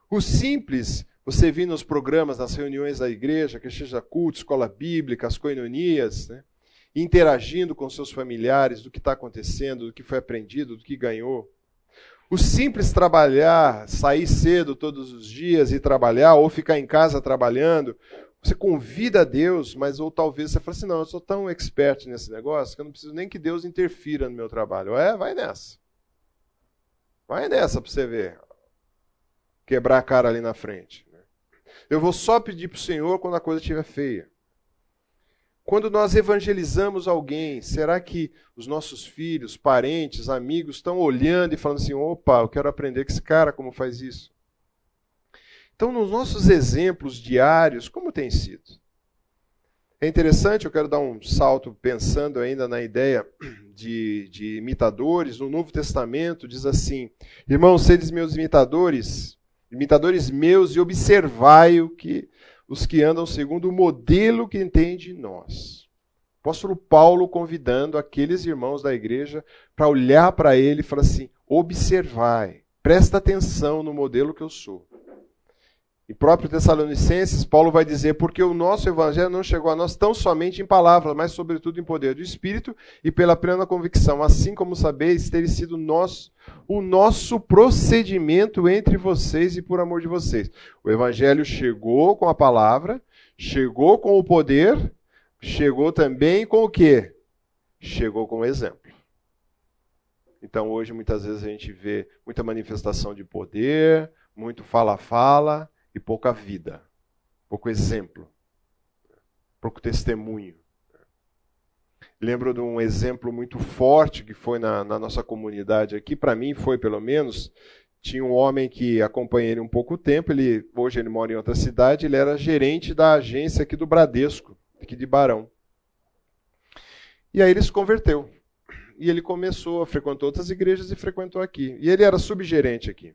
O simples, você vir nos programas, nas reuniões da igreja, que seja culto, escola bíblica, as coinonias, né? interagindo com seus familiares do que está acontecendo, do que foi aprendido, do que ganhou. O simples trabalhar, sair cedo todos os dias e trabalhar, ou ficar em casa trabalhando, você convida a Deus, mas ou talvez você fale assim: não, eu sou tão expert nesse negócio que eu não preciso nem que Deus interfira no meu trabalho. É, vai nessa. Vai nessa para você ver. Quebrar a cara ali na frente. Né? Eu vou só pedir para o Senhor quando a coisa estiver feia. Quando nós evangelizamos alguém, será que os nossos filhos, parentes, amigos estão olhando e falando assim: opa, eu quero aprender com esse cara como faz isso? Então, nos nossos exemplos diários, como tem sido? É interessante, eu quero dar um salto pensando ainda na ideia de, de imitadores. No Novo Testamento diz assim: Irmãos, sedes meus imitadores, imitadores meus, e observai o que os que andam segundo o modelo que entende nós. Apóstolo Paulo convidando aqueles irmãos da igreja para olhar para ele e falar assim: observai, presta atenção no modelo que eu sou. E próprio Tessalonicenses, Paulo vai dizer, porque o nosso evangelho não chegou a nós tão somente em palavras, mas sobretudo em poder do Espírito e pela plena convicção, assim como sabeis ter sido nós, o nosso procedimento entre vocês e por amor de vocês. O evangelho chegou com a palavra, chegou com o poder, chegou também com o quê? Chegou com o exemplo. Então hoje muitas vezes a gente vê muita manifestação de poder, muito fala-fala, e pouca vida, pouco exemplo, pouco testemunho. Lembro de um exemplo muito forte que foi na, na nossa comunidade aqui, para mim foi pelo menos. Tinha um homem que acompanhei ele um pouco tempo, ele, hoje ele mora em outra cidade, ele era gerente da agência aqui do Bradesco, aqui de Barão. E aí ele se converteu. E ele começou, frequentou outras igrejas e frequentou aqui. E ele era subgerente aqui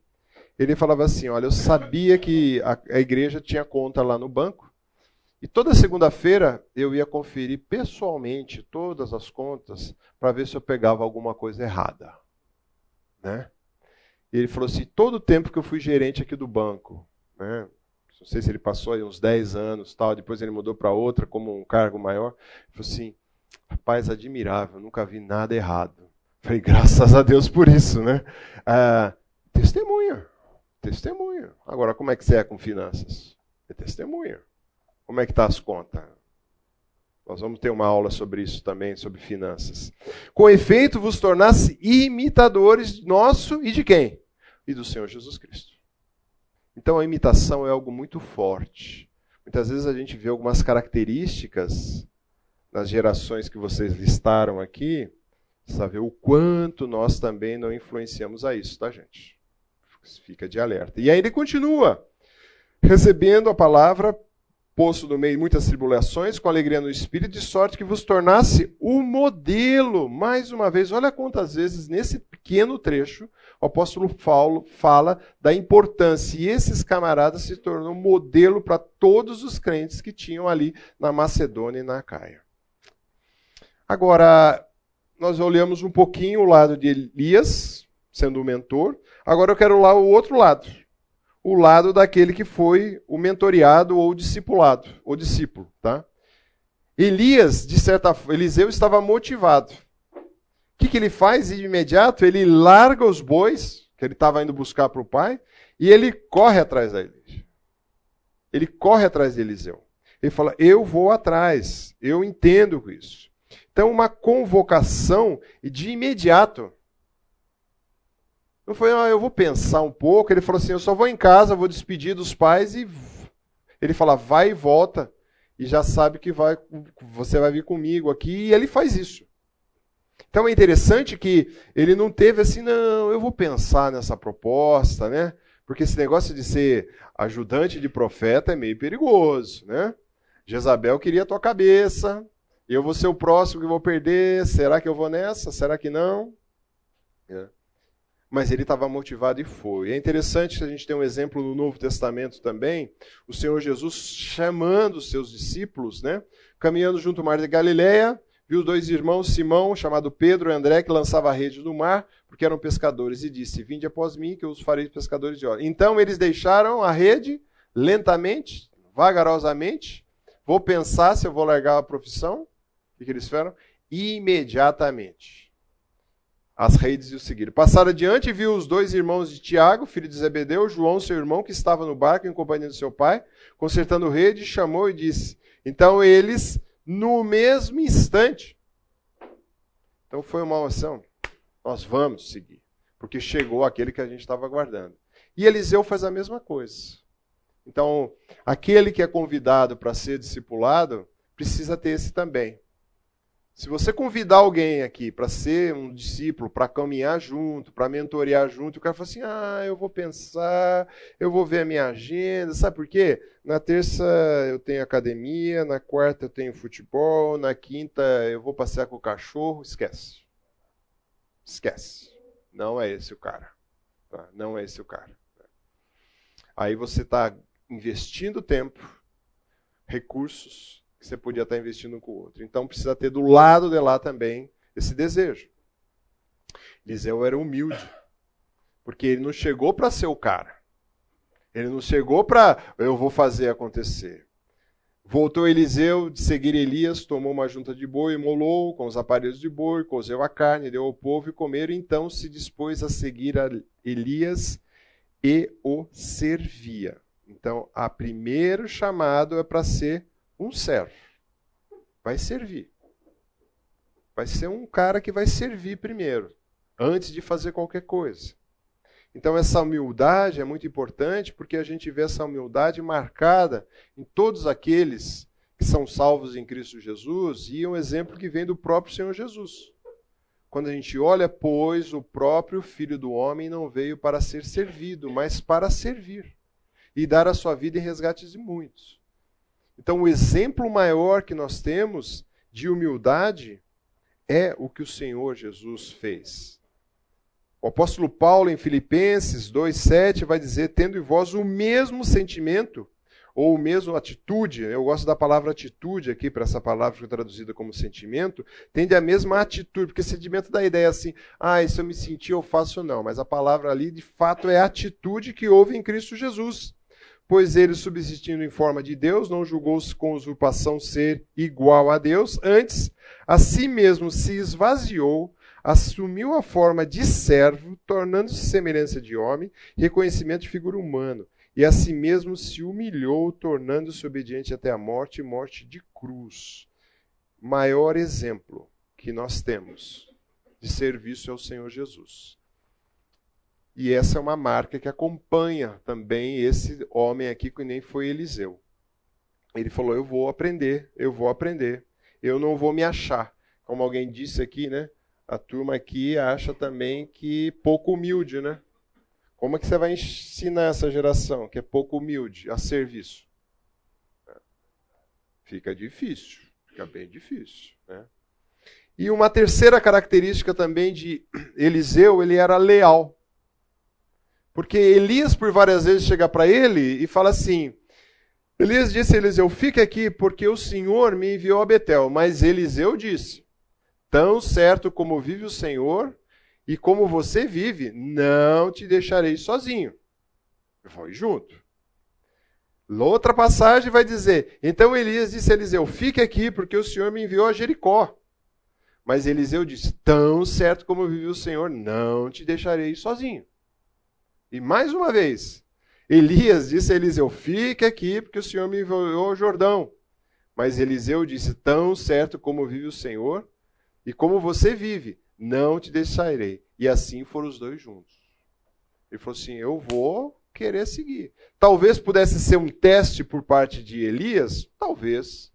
ele falava assim: Olha, eu sabia que a, a igreja tinha conta lá no banco, e toda segunda-feira eu ia conferir pessoalmente todas as contas para ver se eu pegava alguma coisa errada. Né? Ele falou assim: todo o tempo que eu fui gerente aqui do banco, né? não sei se ele passou aí uns 10 anos, tal, depois ele mudou para outra como um cargo maior, ele falou assim: rapaz, admirável, nunca vi nada errado. Falei, graças a Deus por isso, né? Ah, testemunha. Testemunha. Agora, como é que você é com finanças? É testemunha. Como é que está as contas? Nós vamos ter uma aula sobre isso também, sobre finanças. Com efeito, vos tornasse imitadores nosso e de quem? E do Senhor Jesus Cristo. Então a imitação é algo muito forte. Muitas vezes a gente vê algumas características nas gerações que vocês listaram aqui, ver o quanto nós também não influenciamos a isso, tá, gente? Fica de alerta. E aí ele continua, recebendo a palavra, posto no meio de muitas tribulações, com alegria no espírito, de sorte que vos tornasse o modelo. Mais uma vez, olha quantas vezes nesse pequeno trecho o apóstolo Paulo fala da importância. E esses camaradas se tornam modelo para todos os crentes que tinham ali na Macedônia e na Caia. Agora, nós olhamos um pouquinho o lado de Elias, sendo o mentor. Agora eu quero lá o outro lado. O lado daquele que foi o mentoriado ou discipulado, ou discípulo, tá? Elias, de certa forma, Eliseu estava motivado. O que, que ele faz de imediato? Ele larga os bois, que ele estava indo buscar para o pai, e ele corre atrás da Elias. Ele corre atrás de Eliseu. Ele fala: Eu vou atrás, eu entendo isso. Então, uma convocação de imediato. Não foi, ah, eu vou pensar um pouco. Ele falou assim: eu só vou em casa, vou despedir dos pais e. Ele fala: vai e volta. E já sabe que vai, você vai vir comigo aqui. E ele faz isso. Então é interessante que ele não teve assim, não, eu vou pensar nessa proposta, né? Porque esse negócio de ser ajudante de profeta é meio perigoso, né? Jezabel queria a tua cabeça, eu vou ser o próximo que vou perder. Será que eu vou nessa? Será que não? É. Mas ele estava motivado e foi. É interessante que a gente tem um exemplo no Novo Testamento também, o Senhor Jesus chamando os seus discípulos, né? Caminhando junto ao mar de Galileia, viu dois irmãos, Simão, chamado Pedro e André, que lançava a rede no mar, porque eram pescadores, e disse: Vinde após mim, que eu os farei pescadores de óleo. Então eles deixaram a rede lentamente, vagarosamente. Vou pensar se eu vou largar a profissão. O que, eles fizeram? Imediatamente. As redes o seguiram. Passaram adiante e viu os dois irmãos de Tiago, filho de Zebedeu, João, seu irmão, que estava no barco em companhia do seu pai, consertando rede, chamou e disse. Então eles, no mesmo instante, então foi uma ação. Nós vamos seguir, porque chegou aquele que a gente estava aguardando. E Eliseu faz a mesma coisa. Então, aquele que é convidado para ser discipulado, precisa ter esse também. Se você convidar alguém aqui para ser um discípulo, para caminhar junto, para mentorear junto, o cara fala assim: ah, eu vou pensar, eu vou ver a minha agenda. Sabe por quê? Na terça eu tenho academia, na quarta eu tenho futebol, na quinta eu vou passear com o cachorro. Esquece. Esquece. Não é esse o cara. Tá? Não é esse o cara. Aí você está investindo tempo, recursos, que você podia estar investindo com o outro. Então precisa ter do lado de lá também esse desejo. Eliseu era humilde, porque ele não chegou para ser o cara. Ele não chegou para eu vou fazer acontecer. Voltou Eliseu de seguir Elias, tomou uma junta de boi, molou com os aparelhos de boi, cozeu a carne, deu ao povo e comeram. Então se dispôs a seguir a Elias e o servia. Então, a primeiro chamado é para ser um servo. Vai servir. Vai ser um cara que vai servir primeiro, antes de fazer qualquer coisa. Então, essa humildade é muito importante porque a gente vê essa humildade marcada em todos aqueles que são salvos em Cristo Jesus e um exemplo que vem do próprio Senhor Jesus. Quando a gente olha, pois, o próprio Filho do Homem não veio para ser servido, mas para servir e dar a sua vida em resgate de muitos. Então, o exemplo maior que nós temos de humildade é o que o Senhor Jesus fez. O apóstolo Paulo, em Filipenses 2,7, vai dizer: tendo em vós o mesmo sentimento, ou o mesmo atitude, eu gosto da palavra atitude aqui, para essa palavra que foi traduzida como sentimento, tende a mesma atitude, porque sentimento dá a ideia assim, ah, isso eu me senti, eu faço não, mas a palavra ali de fato é a atitude que houve em Cristo Jesus pois ele, subsistindo em forma de Deus, não julgou-se com usurpação ser igual a Deus, antes, a si mesmo se esvaziou, assumiu a forma de servo, tornando-se semelhança de homem, reconhecimento de figura humana, e a si mesmo se humilhou, tornando-se obediente até a morte morte de cruz. Maior exemplo que nós temos de serviço ao Senhor Jesus. E essa é uma marca que acompanha também esse homem aqui, que nem foi Eliseu. Ele falou: Eu vou aprender, eu vou aprender, eu não vou me achar. Como alguém disse aqui, né? A turma aqui acha também que pouco humilde, né? Como é que você vai ensinar essa geração que é pouco humilde a serviço? Fica difícil, fica bem difícil. Né? E uma terceira característica também de Eliseu, ele era leal. Porque Elias, por várias vezes, chega para ele e fala assim: Elias disse a Eliseu: Fique aqui, porque o Senhor me enviou a Betel. Mas Eliseu disse: Tão certo como vive o Senhor e como você vive, não te deixarei sozinho. Eu junto. Outra passagem vai dizer: Então Elias disse a Eliseu: Fique aqui, porque o Senhor me enviou a Jericó. Mas Eliseu disse: Tão certo como vive o Senhor, não te deixarei sozinho. E mais uma vez, Elias disse a Eliseu: Fique aqui, porque o Senhor me enviou ao Jordão. Mas Eliseu disse: Tão certo como vive o Senhor e como você vive, não te deixarei. E assim foram os dois juntos. Ele falou assim: Eu vou querer seguir. Talvez pudesse ser um teste por parte de Elias, talvez.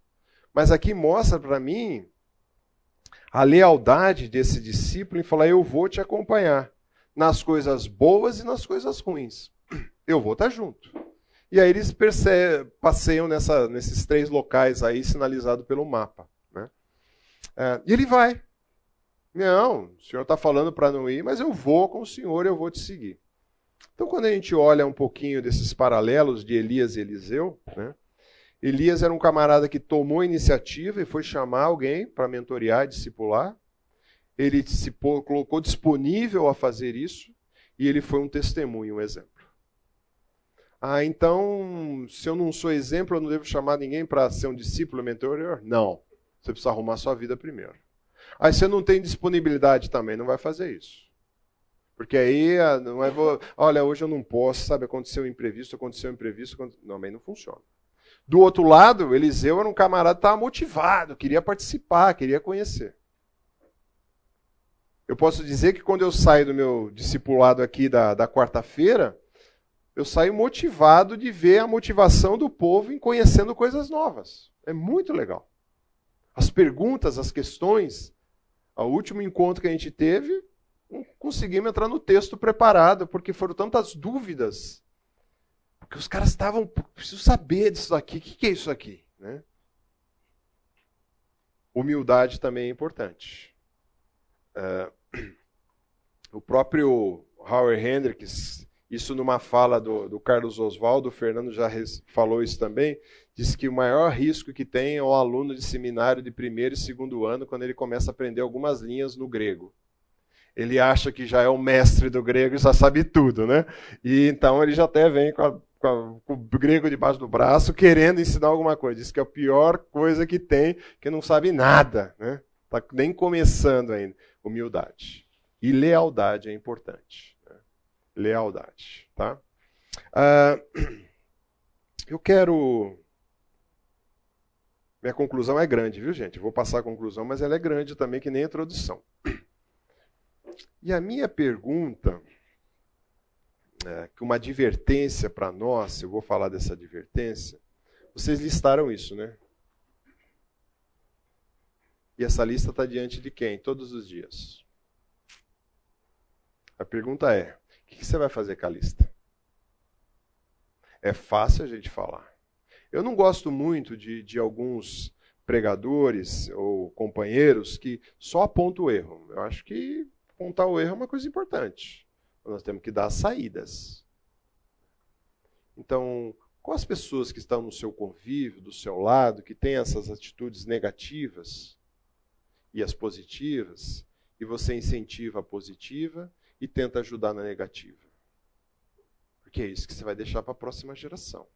Mas aqui mostra para mim a lealdade desse discípulo em falar: Eu vou te acompanhar nas coisas boas e nas coisas ruins eu vou estar junto. E aí eles passeiam nessa, nesses três locais aí, sinalizado pelo mapa. Né? É, e ele vai. Não, o senhor está falando para não ir, mas eu vou com o senhor, eu vou te seguir. Então, quando a gente olha um pouquinho desses paralelos de Elias e Eliseu, né? Elias era um camarada que tomou a iniciativa e foi chamar alguém para mentorear, discipular. Ele se colocou disponível a fazer isso e ele foi um testemunho, um exemplo. Ah, então, se eu não sou exemplo, eu não devo chamar ninguém para ser um discípulo, mentor? Não. Você precisa arrumar sua vida primeiro. Aí você não tem disponibilidade também, não vai fazer isso. Porque aí, ah, não é, olha, hoje eu não posso, sabe, aconteceu um imprevisto, aconteceu um imprevisto, não, também não funciona. Do outro lado, Eliseu era um camarada que estava motivado, queria participar, queria conhecer. Eu posso dizer que quando eu saio do meu discipulado aqui da, da quarta-feira, eu saio motivado de ver a motivação do povo em conhecendo coisas novas. É muito legal. As perguntas, as questões. O último encontro que a gente teve, conseguimos entrar no texto preparado, porque foram tantas dúvidas. Porque os caras estavam, preciso saber disso aqui, o que é isso aqui? Né? Humildade também é importante. Uh, o próprio Howard Hendricks isso numa fala do, do Carlos Oswaldo, o Fernando já res, falou isso também, disse que o maior risco que tem é o aluno de seminário de primeiro e segundo ano, quando ele começa a aprender algumas linhas no grego. Ele acha que já é o mestre do grego e já sabe tudo, né? E então ele já até vem com, a, com, a, com o grego debaixo do braço, querendo ensinar alguma coisa. Diz que é a pior coisa que tem, que não sabe nada, né? Está nem começando ainda. Humildade. E lealdade é importante lealdade. Tá? Uh, eu quero. Minha conclusão é grande, viu, gente? vou passar a conclusão, mas ela é grande também, que nem a introdução. E a minha pergunta, é, que uma advertência para nós, eu vou falar dessa advertência, vocês listaram isso, né? E essa lista está diante de quem? Todos os dias. A pergunta é: o que você vai fazer com a lista? É fácil a gente falar. Eu não gosto muito de, de alguns pregadores ou companheiros que só apontam o erro. Eu acho que apontar o erro é uma coisa importante. Nós temos que dar saídas. Então, com as pessoas que estão no seu convívio, do seu lado, que têm essas atitudes negativas e as positivas, e você incentiva a positiva e tenta ajudar na negativa. Porque é isso que você vai deixar para a próxima geração.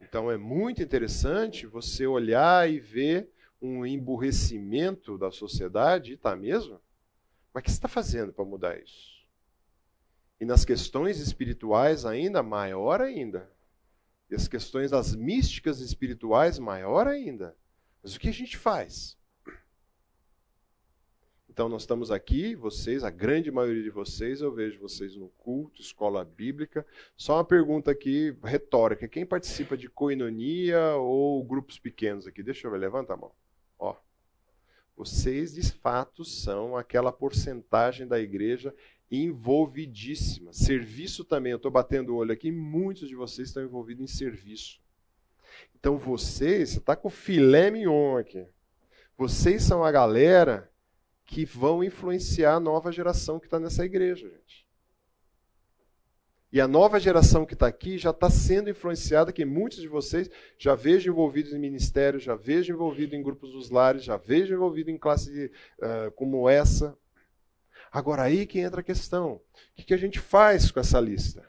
Então é muito interessante você olhar e ver um emburrecimento da sociedade, está mesmo? Mas o que você está fazendo para mudar isso? E nas questões espirituais ainda, maior ainda. E as questões das místicas espirituais, maior ainda. Mas o que a gente faz? Então nós estamos aqui, vocês, a grande maioria de vocês, eu vejo vocês no culto, escola bíblica. Só uma pergunta aqui retórica: quem participa de coinonia ou grupos pequenos aqui? Deixa eu ver, levanta a mão. Ó. Vocês, de fato, são aquela porcentagem da igreja envolvidíssima. Serviço também, eu estou batendo o olho aqui, muitos de vocês estão envolvidos em serviço. Então vocês, você está com filé mignon aqui. Vocês são a galera que vão influenciar a nova geração que está nessa igreja, gente. E a nova geração que está aqui já está sendo influenciada, que muitos de vocês já vejo envolvidos em ministérios, já vejo envolvido em grupos dos lares, já vejo envolvido em classe uh, como essa. Agora aí que entra a questão. O que, que a gente faz com essa lista?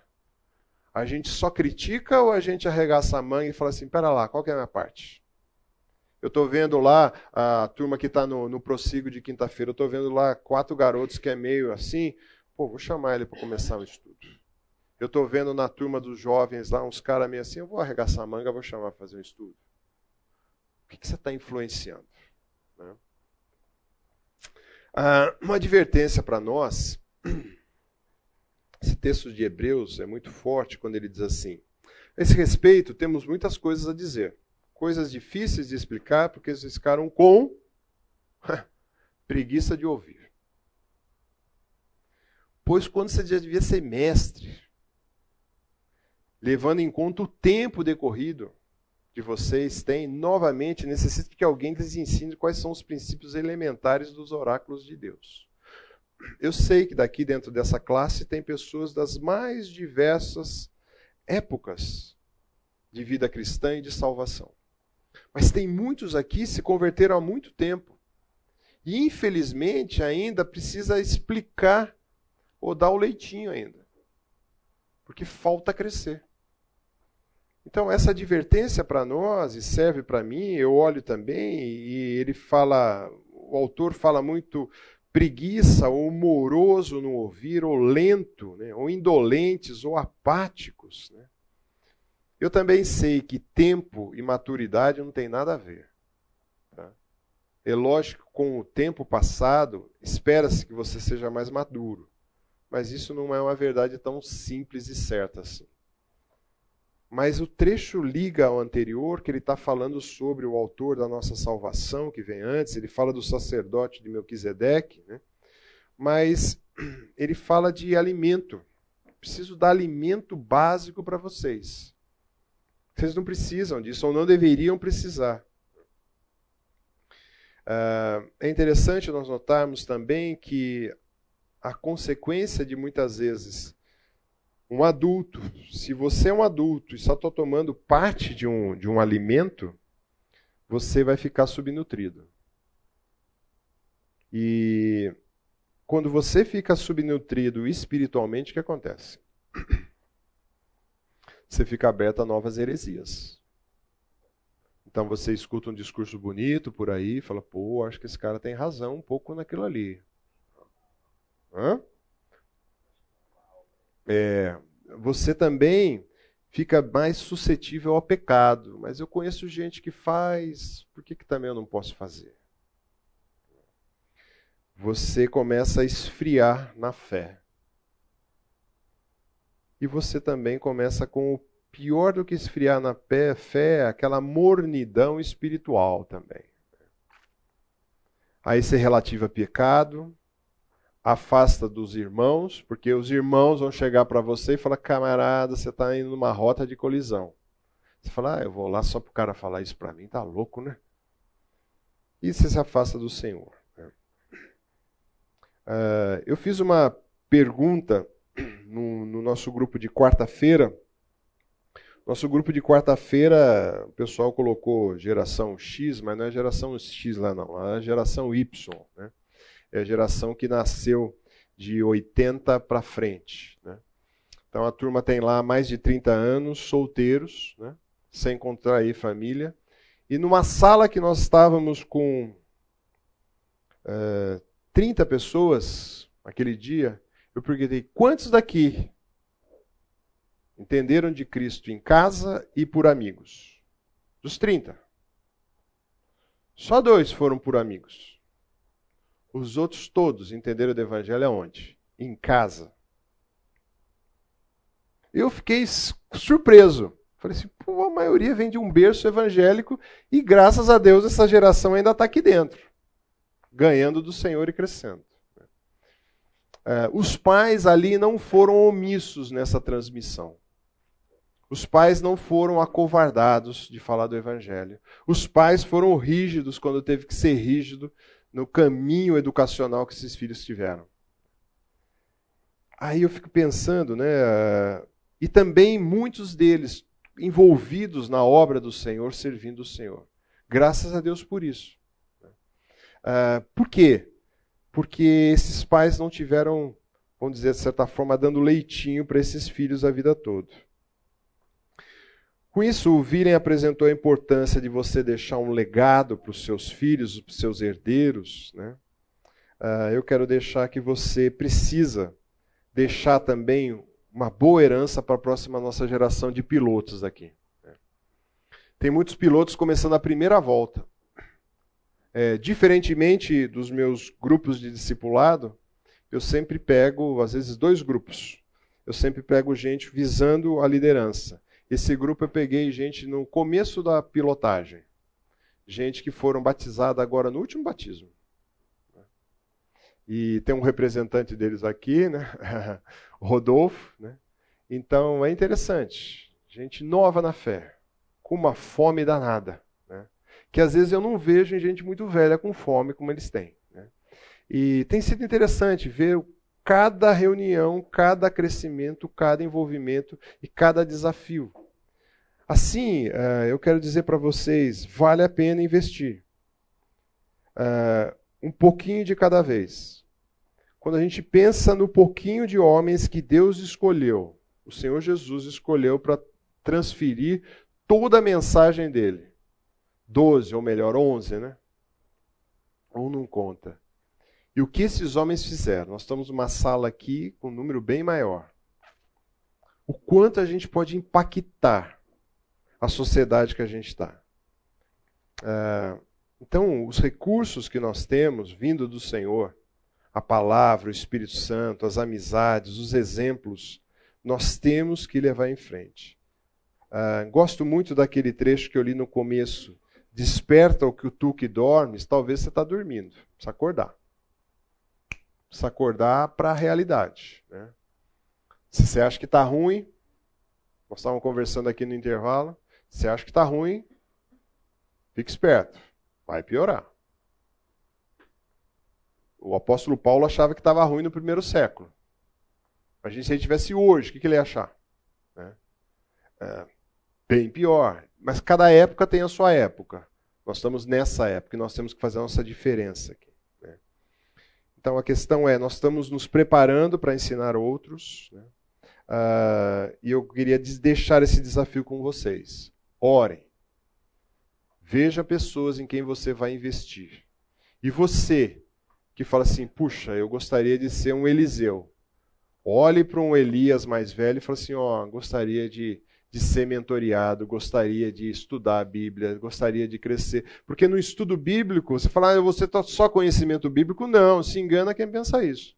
A gente só critica ou a gente arregaça a manga e fala assim, pera lá, qual que é a minha parte? Eu estou vendo lá a turma que está no, no prossigo de quinta-feira, eu estou vendo lá quatro garotos que é meio assim, pô, vou chamar ele para começar o estudo. Eu estou vendo na turma dos jovens lá uns caras meio assim, eu vou arregaçar a manga, vou chamar para fazer um estudo. O que, que você está influenciando? Né? Ah, uma advertência para nós esse texto de Hebreus é muito forte quando ele diz assim: A esse respeito, temos muitas coisas a dizer, coisas difíceis de explicar, porque eles ficaram com preguiça de ouvir. Pois quando você já devia ser mestre, levando em conta o tempo decorrido que vocês têm, novamente necessita que alguém lhes ensine quais são os princípios elementares dos oráculos de Deus. Eu sei que daqui dentro dessa classe tem pessoas das mais diversas épocas de vida cristã e de salvação. Mas tem muitos aqui que se converteram há muito tempo. E infelizmente ainda precisa explicar ou dar o leitinho ainda. Porque falta crescer. Então, essa advertência para nós, e serve para mim, eu olho também, e ele fala, o autor fala muito preguiça, ou moroso no ouvir, ou lento, né? ou indolentes, ou apáticos. Né? Eu também sei que tempo e maturidade não tem nada a ver. Tá? É lógico com o tempo passado, espera-se que você seja mais maduro. Mas isso não é uma verdade tão simples e certa assim. Mas o trecho liga ao anterior, que ele está falando sobre o autor da nossa salvação, que vem antes, ele fala do sacerdote de Melquisedeque, né? mas ele fala de alimento. Preciso dar alimento básico para vocês. Vocês não precisam disso, ou não deveriam precisar. Uh, é interessante nós notarmos também que a consequência de muitas vezes um adulto, se você é um adulto e só está tomando parte de um, de um alimento, você vai ficar subnutrido. E quando você fica subnutrido espiritualmente, o que acontece? Você fica aberto a novas heresias. Então você escuta um discurso bonito por aí, fala, pô, acho que esse cara tem razão um pouco naquilo ali. Hã? É, você também fica mais suscetível ao pecado. Mas eu conheço gente que faz, por que, que também eu não posso fazer? Você começa a esfriar na fé. E você também começa com o pior do que esfriar na fé, fé aquela mornidão espiritual também. Aí você relativa pecado, afasta dos irmãos, porque os irmãos vão chegar para você e falar: camarada, você está indo numa rota de colisão. Você fala: ah, eu vou lá só para o cara falar isso para mim, tá louco, né? E você se afasta do Senhor. Uh, eu fiz uma pergunta no, no nosso grupo de quarta-feira. Nosso grupo de quarta-feira, o pessoal colocou geração X, mas não é geração X lá não, é geração Y. Né? é a geração que nasceu de 80 para frente. Né? Então a turma tem lá mais de 30 anos, solteiros, né? sem contrair família. E numa sala que nós estávamos com é, 30 pessoas aquele dia, eu perguntei: quantos daqui entenderam de Cristo em casa e por amigos? Dos 30. Só dois foram por amigos. Os outros todos entenderam do evangelho aonde? Em casa. Eu fiquei surpreso. Falei assim, pô, a maioria vem de um berço evangélico e graças a Deus essa geração ainda está aqui dentro. ganhando do Senhor e crescendo. É, os pais ali não foram omissos nessa transmissão. Os pais não foram acovardados de falar do Evangelho. Os pais foram rígidos quando teve que ser rígido no caminho educacional que esses filhos tiveram. Aí eu fico pensando, né? E também muitos deles envolvidos na obra do Senhor, servindo o Senhor. Graças a Deus por isso. Uh, por quê? Porque esses pais não tiveram, vamos dizer de certa forma, dando leitinho para esses filhos a vida toda. Com isso, o Viren apresentou a importância de você deixar um legado para os seus filhos, para os seus herdeiros. Né? Uh, eu quero deixar que você precisa deixar também uma boa herança para a próxima nossa geração de pilotos aqui. Né? Tem muitos pilotos começando a primeira volta. É, diferentemente dos meus grupos de discipulado, eu sempre pego, às vezes, dois grupos. Eu sempre pego gente visando a liderança. Esse grupo eu peguei gente no começo da pilotagem. Gente que foram batizadas agora no último batismo. E tem um representante deles aqui, né? Rodolfo. Né? Então é interessante. Gente nova na fé, com uma fome danada. Que às vezes eu não vejo em gente muito velha com fome como eles têm. Né? E tem sido interessante ver cada reunião, cada crescimento, cada envolvimento e cada desafio. Assim, uh, eu quero dizer para vocês: vale a pena investir. Uh, um pouquinho de cada vez. Quando a gente pensa no pouquinho de homens que Deus escolheu, o Senhor Jesus escolheu para transferir toda a mensagem dele. Doze, ou melhor, onze, né? Um não conta. E o que esses homens fizeram? Nós estamos numa sala aqui com um número bem maior. O quanto a gente pode impactar a sociedade que a gente está. É, então, os recursos que nós temos vindo do Senhor, a palavra, o Espírito Santo, as amizades, os exemplos, nós temos que levar em frente. Uh, gosto muito daquele trecho que eu li no começo. Desperta o que tu que dormes, talvez você está dormindo. Precisa acordar. Precisa acordar para a realidade. Né? Se você acha que está ruim, nós estávamos conversando aqui no intervalo, você acha que está ruim? Fique esperto. Vai piorar. O apóstolo Paulo achava que estava ruim no primeiro século. Imagina se ele tivesse hoje, o que, que ele ia achar? É. É, bem pior. Mas cada época tem a sua época. Nós estamos nessa época e nós temos que fazer a nossa diferença aqui. Né? Então a questão é: nós estamos nos preparando para ensinar outros. Né? Uh, e eu queria deixar esse desafio com vocês. Orem. Veja pessoas em quem você vai investir. E você, que fala assim: puxa, eu gostaria de ser um Eliseu. Olhe para um Elias mais velho e fala assim: ó, oh, gostaria de, de ser mentoriado, gostaria de estudar a Bíblia, gostaria de crescer. Porque no estudo bíblico, você fala, ah, você está só conhecimento bíblico. Não, se engana quem pensa isso.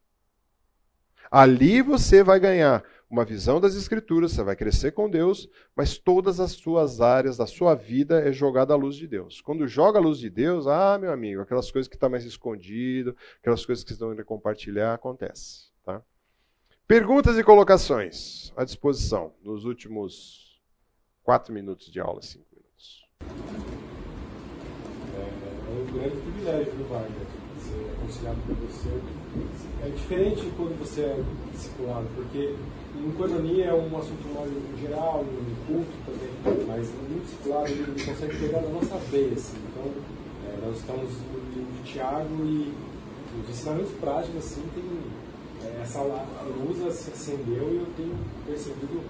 Ali você vai ganhar uma visão das Escrituras, você vai crescer com Deus, mas todas as suas áreas da sua vida é jogada à luz de Deus. Quando joga a luz de Deus, ah, meu amigo, aquelas coisas que estão tá mais escondido, aquelas coisas que estão indo compartilhar, acontece. Tá? Perguntas e colocações à disposição nos últimos quatro minutos de aula, cinco minutos. É, é um grande privilégio do Wagner ser aconselhado por você. É diferente quando você é discipulado, porque em economia é um assunto mais geral, no culto também, mas no discipulado ele consegue pegar na nossa veia. Assim. Então, é, nós estamos no livro de Tiago e os ensinamentos práticos assim, tem, essa luz se acendeu e eu tenho percebido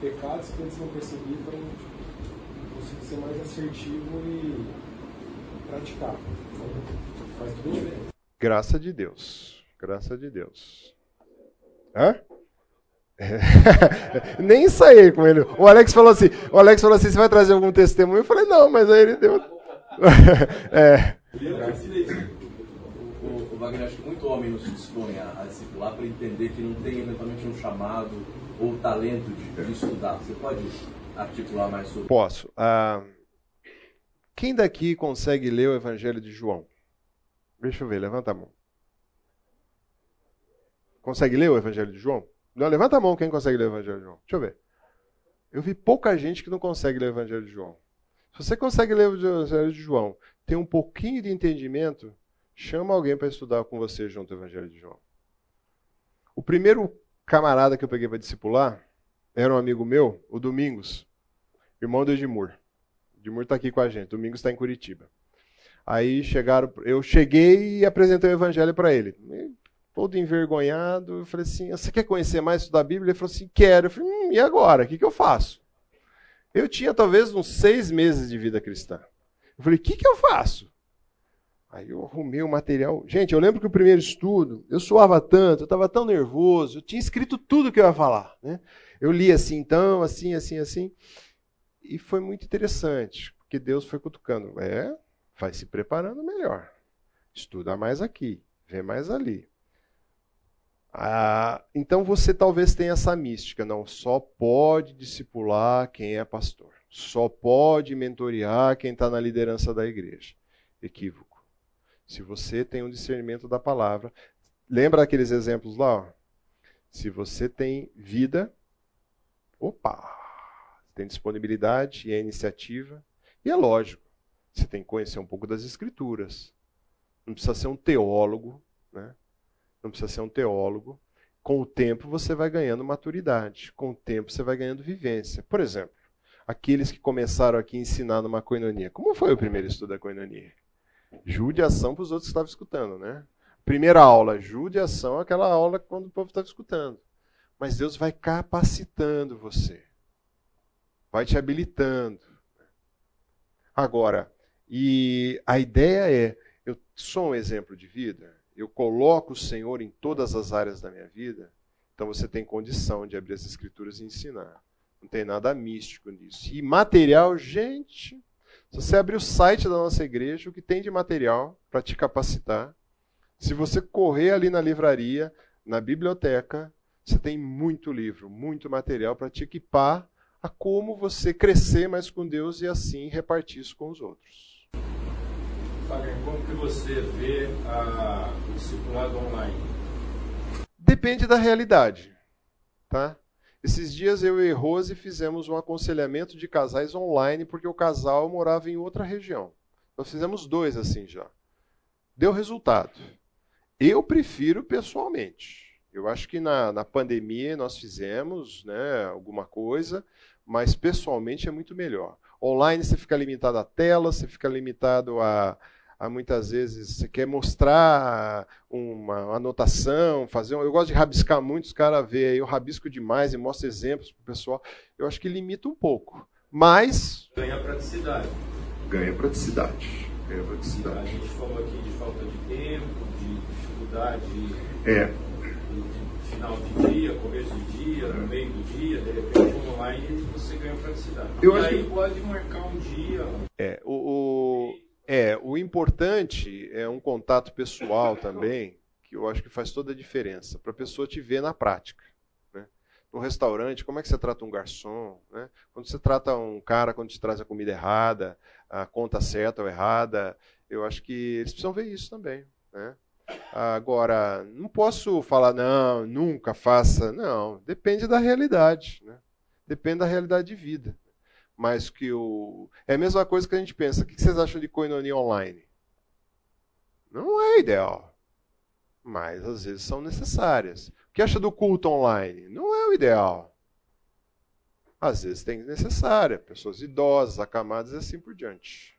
pecados que antes não percebi, então consigo ser mais assertivo e praticar. Então, faz tudo diferente. Graça de Deus. Graça de Deus. Hã? Nem ensaiei com ele. O Alex falou assim: o Alex falou assim: você vai trazer algum testemunho? Eu falei, não, mas aí ele deu. é. O, Wagner, acho que muito homem não se dispõe a, a discipular para entender que não tem eventualmente um chamado ou talento de, de estudar. Você pode articular mais sobre Posso. Ah, quem daqui consegue ler o Evangelho de João? Deixa eu ver, levanta a mão. Consegue ler o Evangelho de João? Não, levanta a mão quem consegue ler o Evangelho de João. Deixa eu ver. Eu vi pouca gente que não consegue ler o Evangelho de João. Se você consegue ler o Evangelho de João, tem um pouquinho de entendimento, chama alguém para estudar com você junto ao Evangelho de João. O primeiro camarada que eu peguei para discipular era um amigo meu, o Domingos, irmão do Edmur. O Edmur está aqui com a gente, Domingos está em Curitiba. Aí chegaram, eu cheguei e apresentei o Evangelho para ele. Todo envergonhado, eu falei assim: Você quer conhecer mais da Bíblia? Ele falou assim: Quero. Eu falei: hum, E agora? O que, que eu faço? Eu tinha talvez uns seis meses de vida cristã. Eu falei: O que, que eu faço? Aí eu arrumei o material. Gente, eu lembro que o primeiro estudo, eu suava tanto, eu estava tão nervoso, eu tinha escrito tudo que eu ia falar. Né? Eu li assim, então, assim, assim, assim. E foi muito interessante, porque Deus foi cutucando. É, vai se preparando melhor. Estuda mais aqui, vê mais ali. Ah, então você talvez tenha essa mística, não, só pode discipular quem é pastor. Só pode mentorear quem está na liderança da igreja. Equívoco. Se você tem um discernimento da palavra, lembra aqueles exemplos lá? Ó? Se você tem vida, opa, tem disponibilidade e é iniciativa, e é lógico, você tem que conhecer um pouco das escrituras. Não precisa ser um teólogo, né? Não precisa ser um teólogo. Com o tempo você vai ganhando maturidade, com o tempo você vai ganhando vivência. Por exemplo, aqueles que começaram aqui a ensinar numa coinonia. Como foi o primeiro estudo da coinonia? Judiação para os outros que estavam escutando, né? Primeira aula, judiação, aquela aula quando o povo estava escutando. Mas Deus vai capacitando você. Vai te habilitando. Agora, e a ideia é, eu sou um exemplo de vida, eu coloco o Senhor em todas as áreas da minha vida, então você tem condição de abrir as escrituras e ensinar. Não tem nada místico nisso. E material, gente, se você abrir o site da nossa igreja, o que tem de material para te capacitar, se você correr ali na livraria, na biblioteca, você tem muito livro, muito material para te equipar a como você crescer mais com Deus e assim repartir isso com os outros. Fagner, como que você vê a, discipulado online? Depende da realidade, tá? Esses dias eu e Rose fizemos um aconselhamento de casais online porque o casal morava em outra região. Nós fizemos dois assim já. Deu resultado. Eu prefiro pessoalmente. Eu acho que na, na pandemia nós fizemos né, alguma coisa, mas pessoalmente é muito melhor. Online você fica limitado à tela, você fica limitado a, muitas vezes você quer mostrar uma anotação, fazer um, eu gosto de rabiscar muito, os caras veem eu rabisco demais e mostro exemplos para o pessoal. Eu acho que limita um pouco. Mas. Ganha praticidade. Ganha praticidade. Ganha praticidade. A gente falou aqui de falta de tempo, de dificuldade. É. De, final de dia, começo de dia, no meio do dia, de repente online você ganha praticidade. Eu e acho aí que... pode marcar um dia. É, o... o é, o importante é um contato pessoal também, que eu acho que faz toda a diferença, para a pessoa te ver na prática. Né? No restaurante, como é que você trata um garçom? Né? Quando você trata um cara quando te traz a comida errada, a conta certa ou errada, eu acho que eles precisam ver isso também. Né? Agora, não posso falar, não, nunca faça. Não, depende da realidade. Né? Depende da realidade de vida mas que o. É a mesma coisa que a gente pensa. O que vocês acham de coinonia online? Não é ideal. Mas às vezes são necessárias. O que acha do culto online? Não é o ideal. Às vezes tem necessária. Pessoas idosas, acamadas e assim por diante.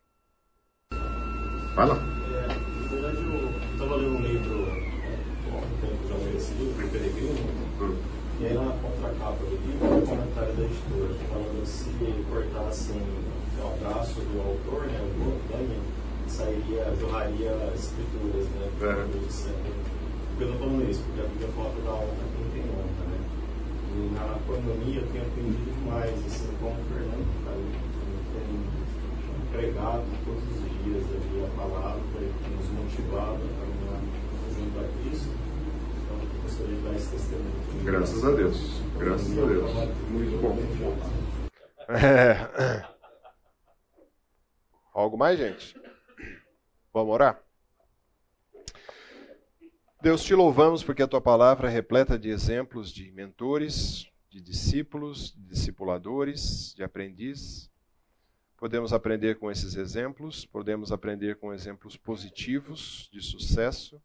Vai lá. É, na verdade, eu estava lendo um livro, há um tempo já li esse livro, Peregrino. E aí na contracapa do livro, o comentário da editora, falando que se cortassem o abraço do autor, né, o Daniel, sairia, jorraria escrituras, né, É. de sangue. Por que eu tô falando isso? Porque a Bíblia fala da honra quem tem honra, né? E na coinonia eu tenho aprendido demais, assim, como o Fernando, cara, ele tem pregado todos os dias ali a palavra, ele tem nos motivado a caminhar junto a Cristo. Graças a Deus. Graças a Deus. Muito bom. É. Algo mais, gente? Vamos orar? Deus, te louvamos porque a tua palavra é repleta de exemplos de mentores, de discípulos, de discipuladores, de aprendizes. Podemos aprender com esses exemplos, podemos aprender com exemplos positivos de sucesso,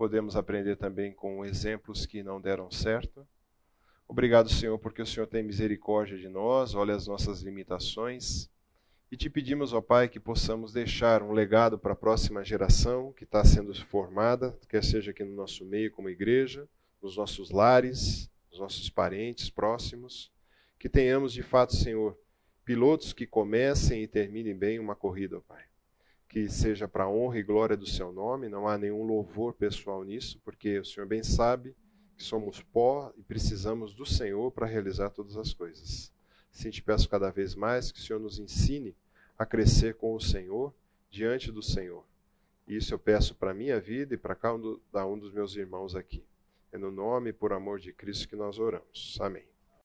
podemos aprender também com exemplos que não deram certo. Obrigado, Senhor, porque o Senhor tem misericórdia de nós, olha as nossas limitações e te pedimos, ó Pai, que possamos deixar um legado para a próxima geração que está sendo formada, quer seja aqui no nosso meio como igreja, nos nossos lares, nos nossos parentes próximos, que tenhamos de fato, Senhor, pilotos que comecem e terminem bem uma corrida, ó Pai. Que seja para a honra e glória do Seu nome, não há nenhum louvor pessoal nisso, porque o Senhor bem sabe que somos pó e precisamos do Senhor para realizar todas as coisas. Sim, te peço cada vez mais que o Senhor nos ensine a crescer com o Senhor, diante do Senhor. Isso eu peço para a minha vida e para cada um dos meus irmãos aqui. É no nome e por amor de Cristo que nós oramos. Amém.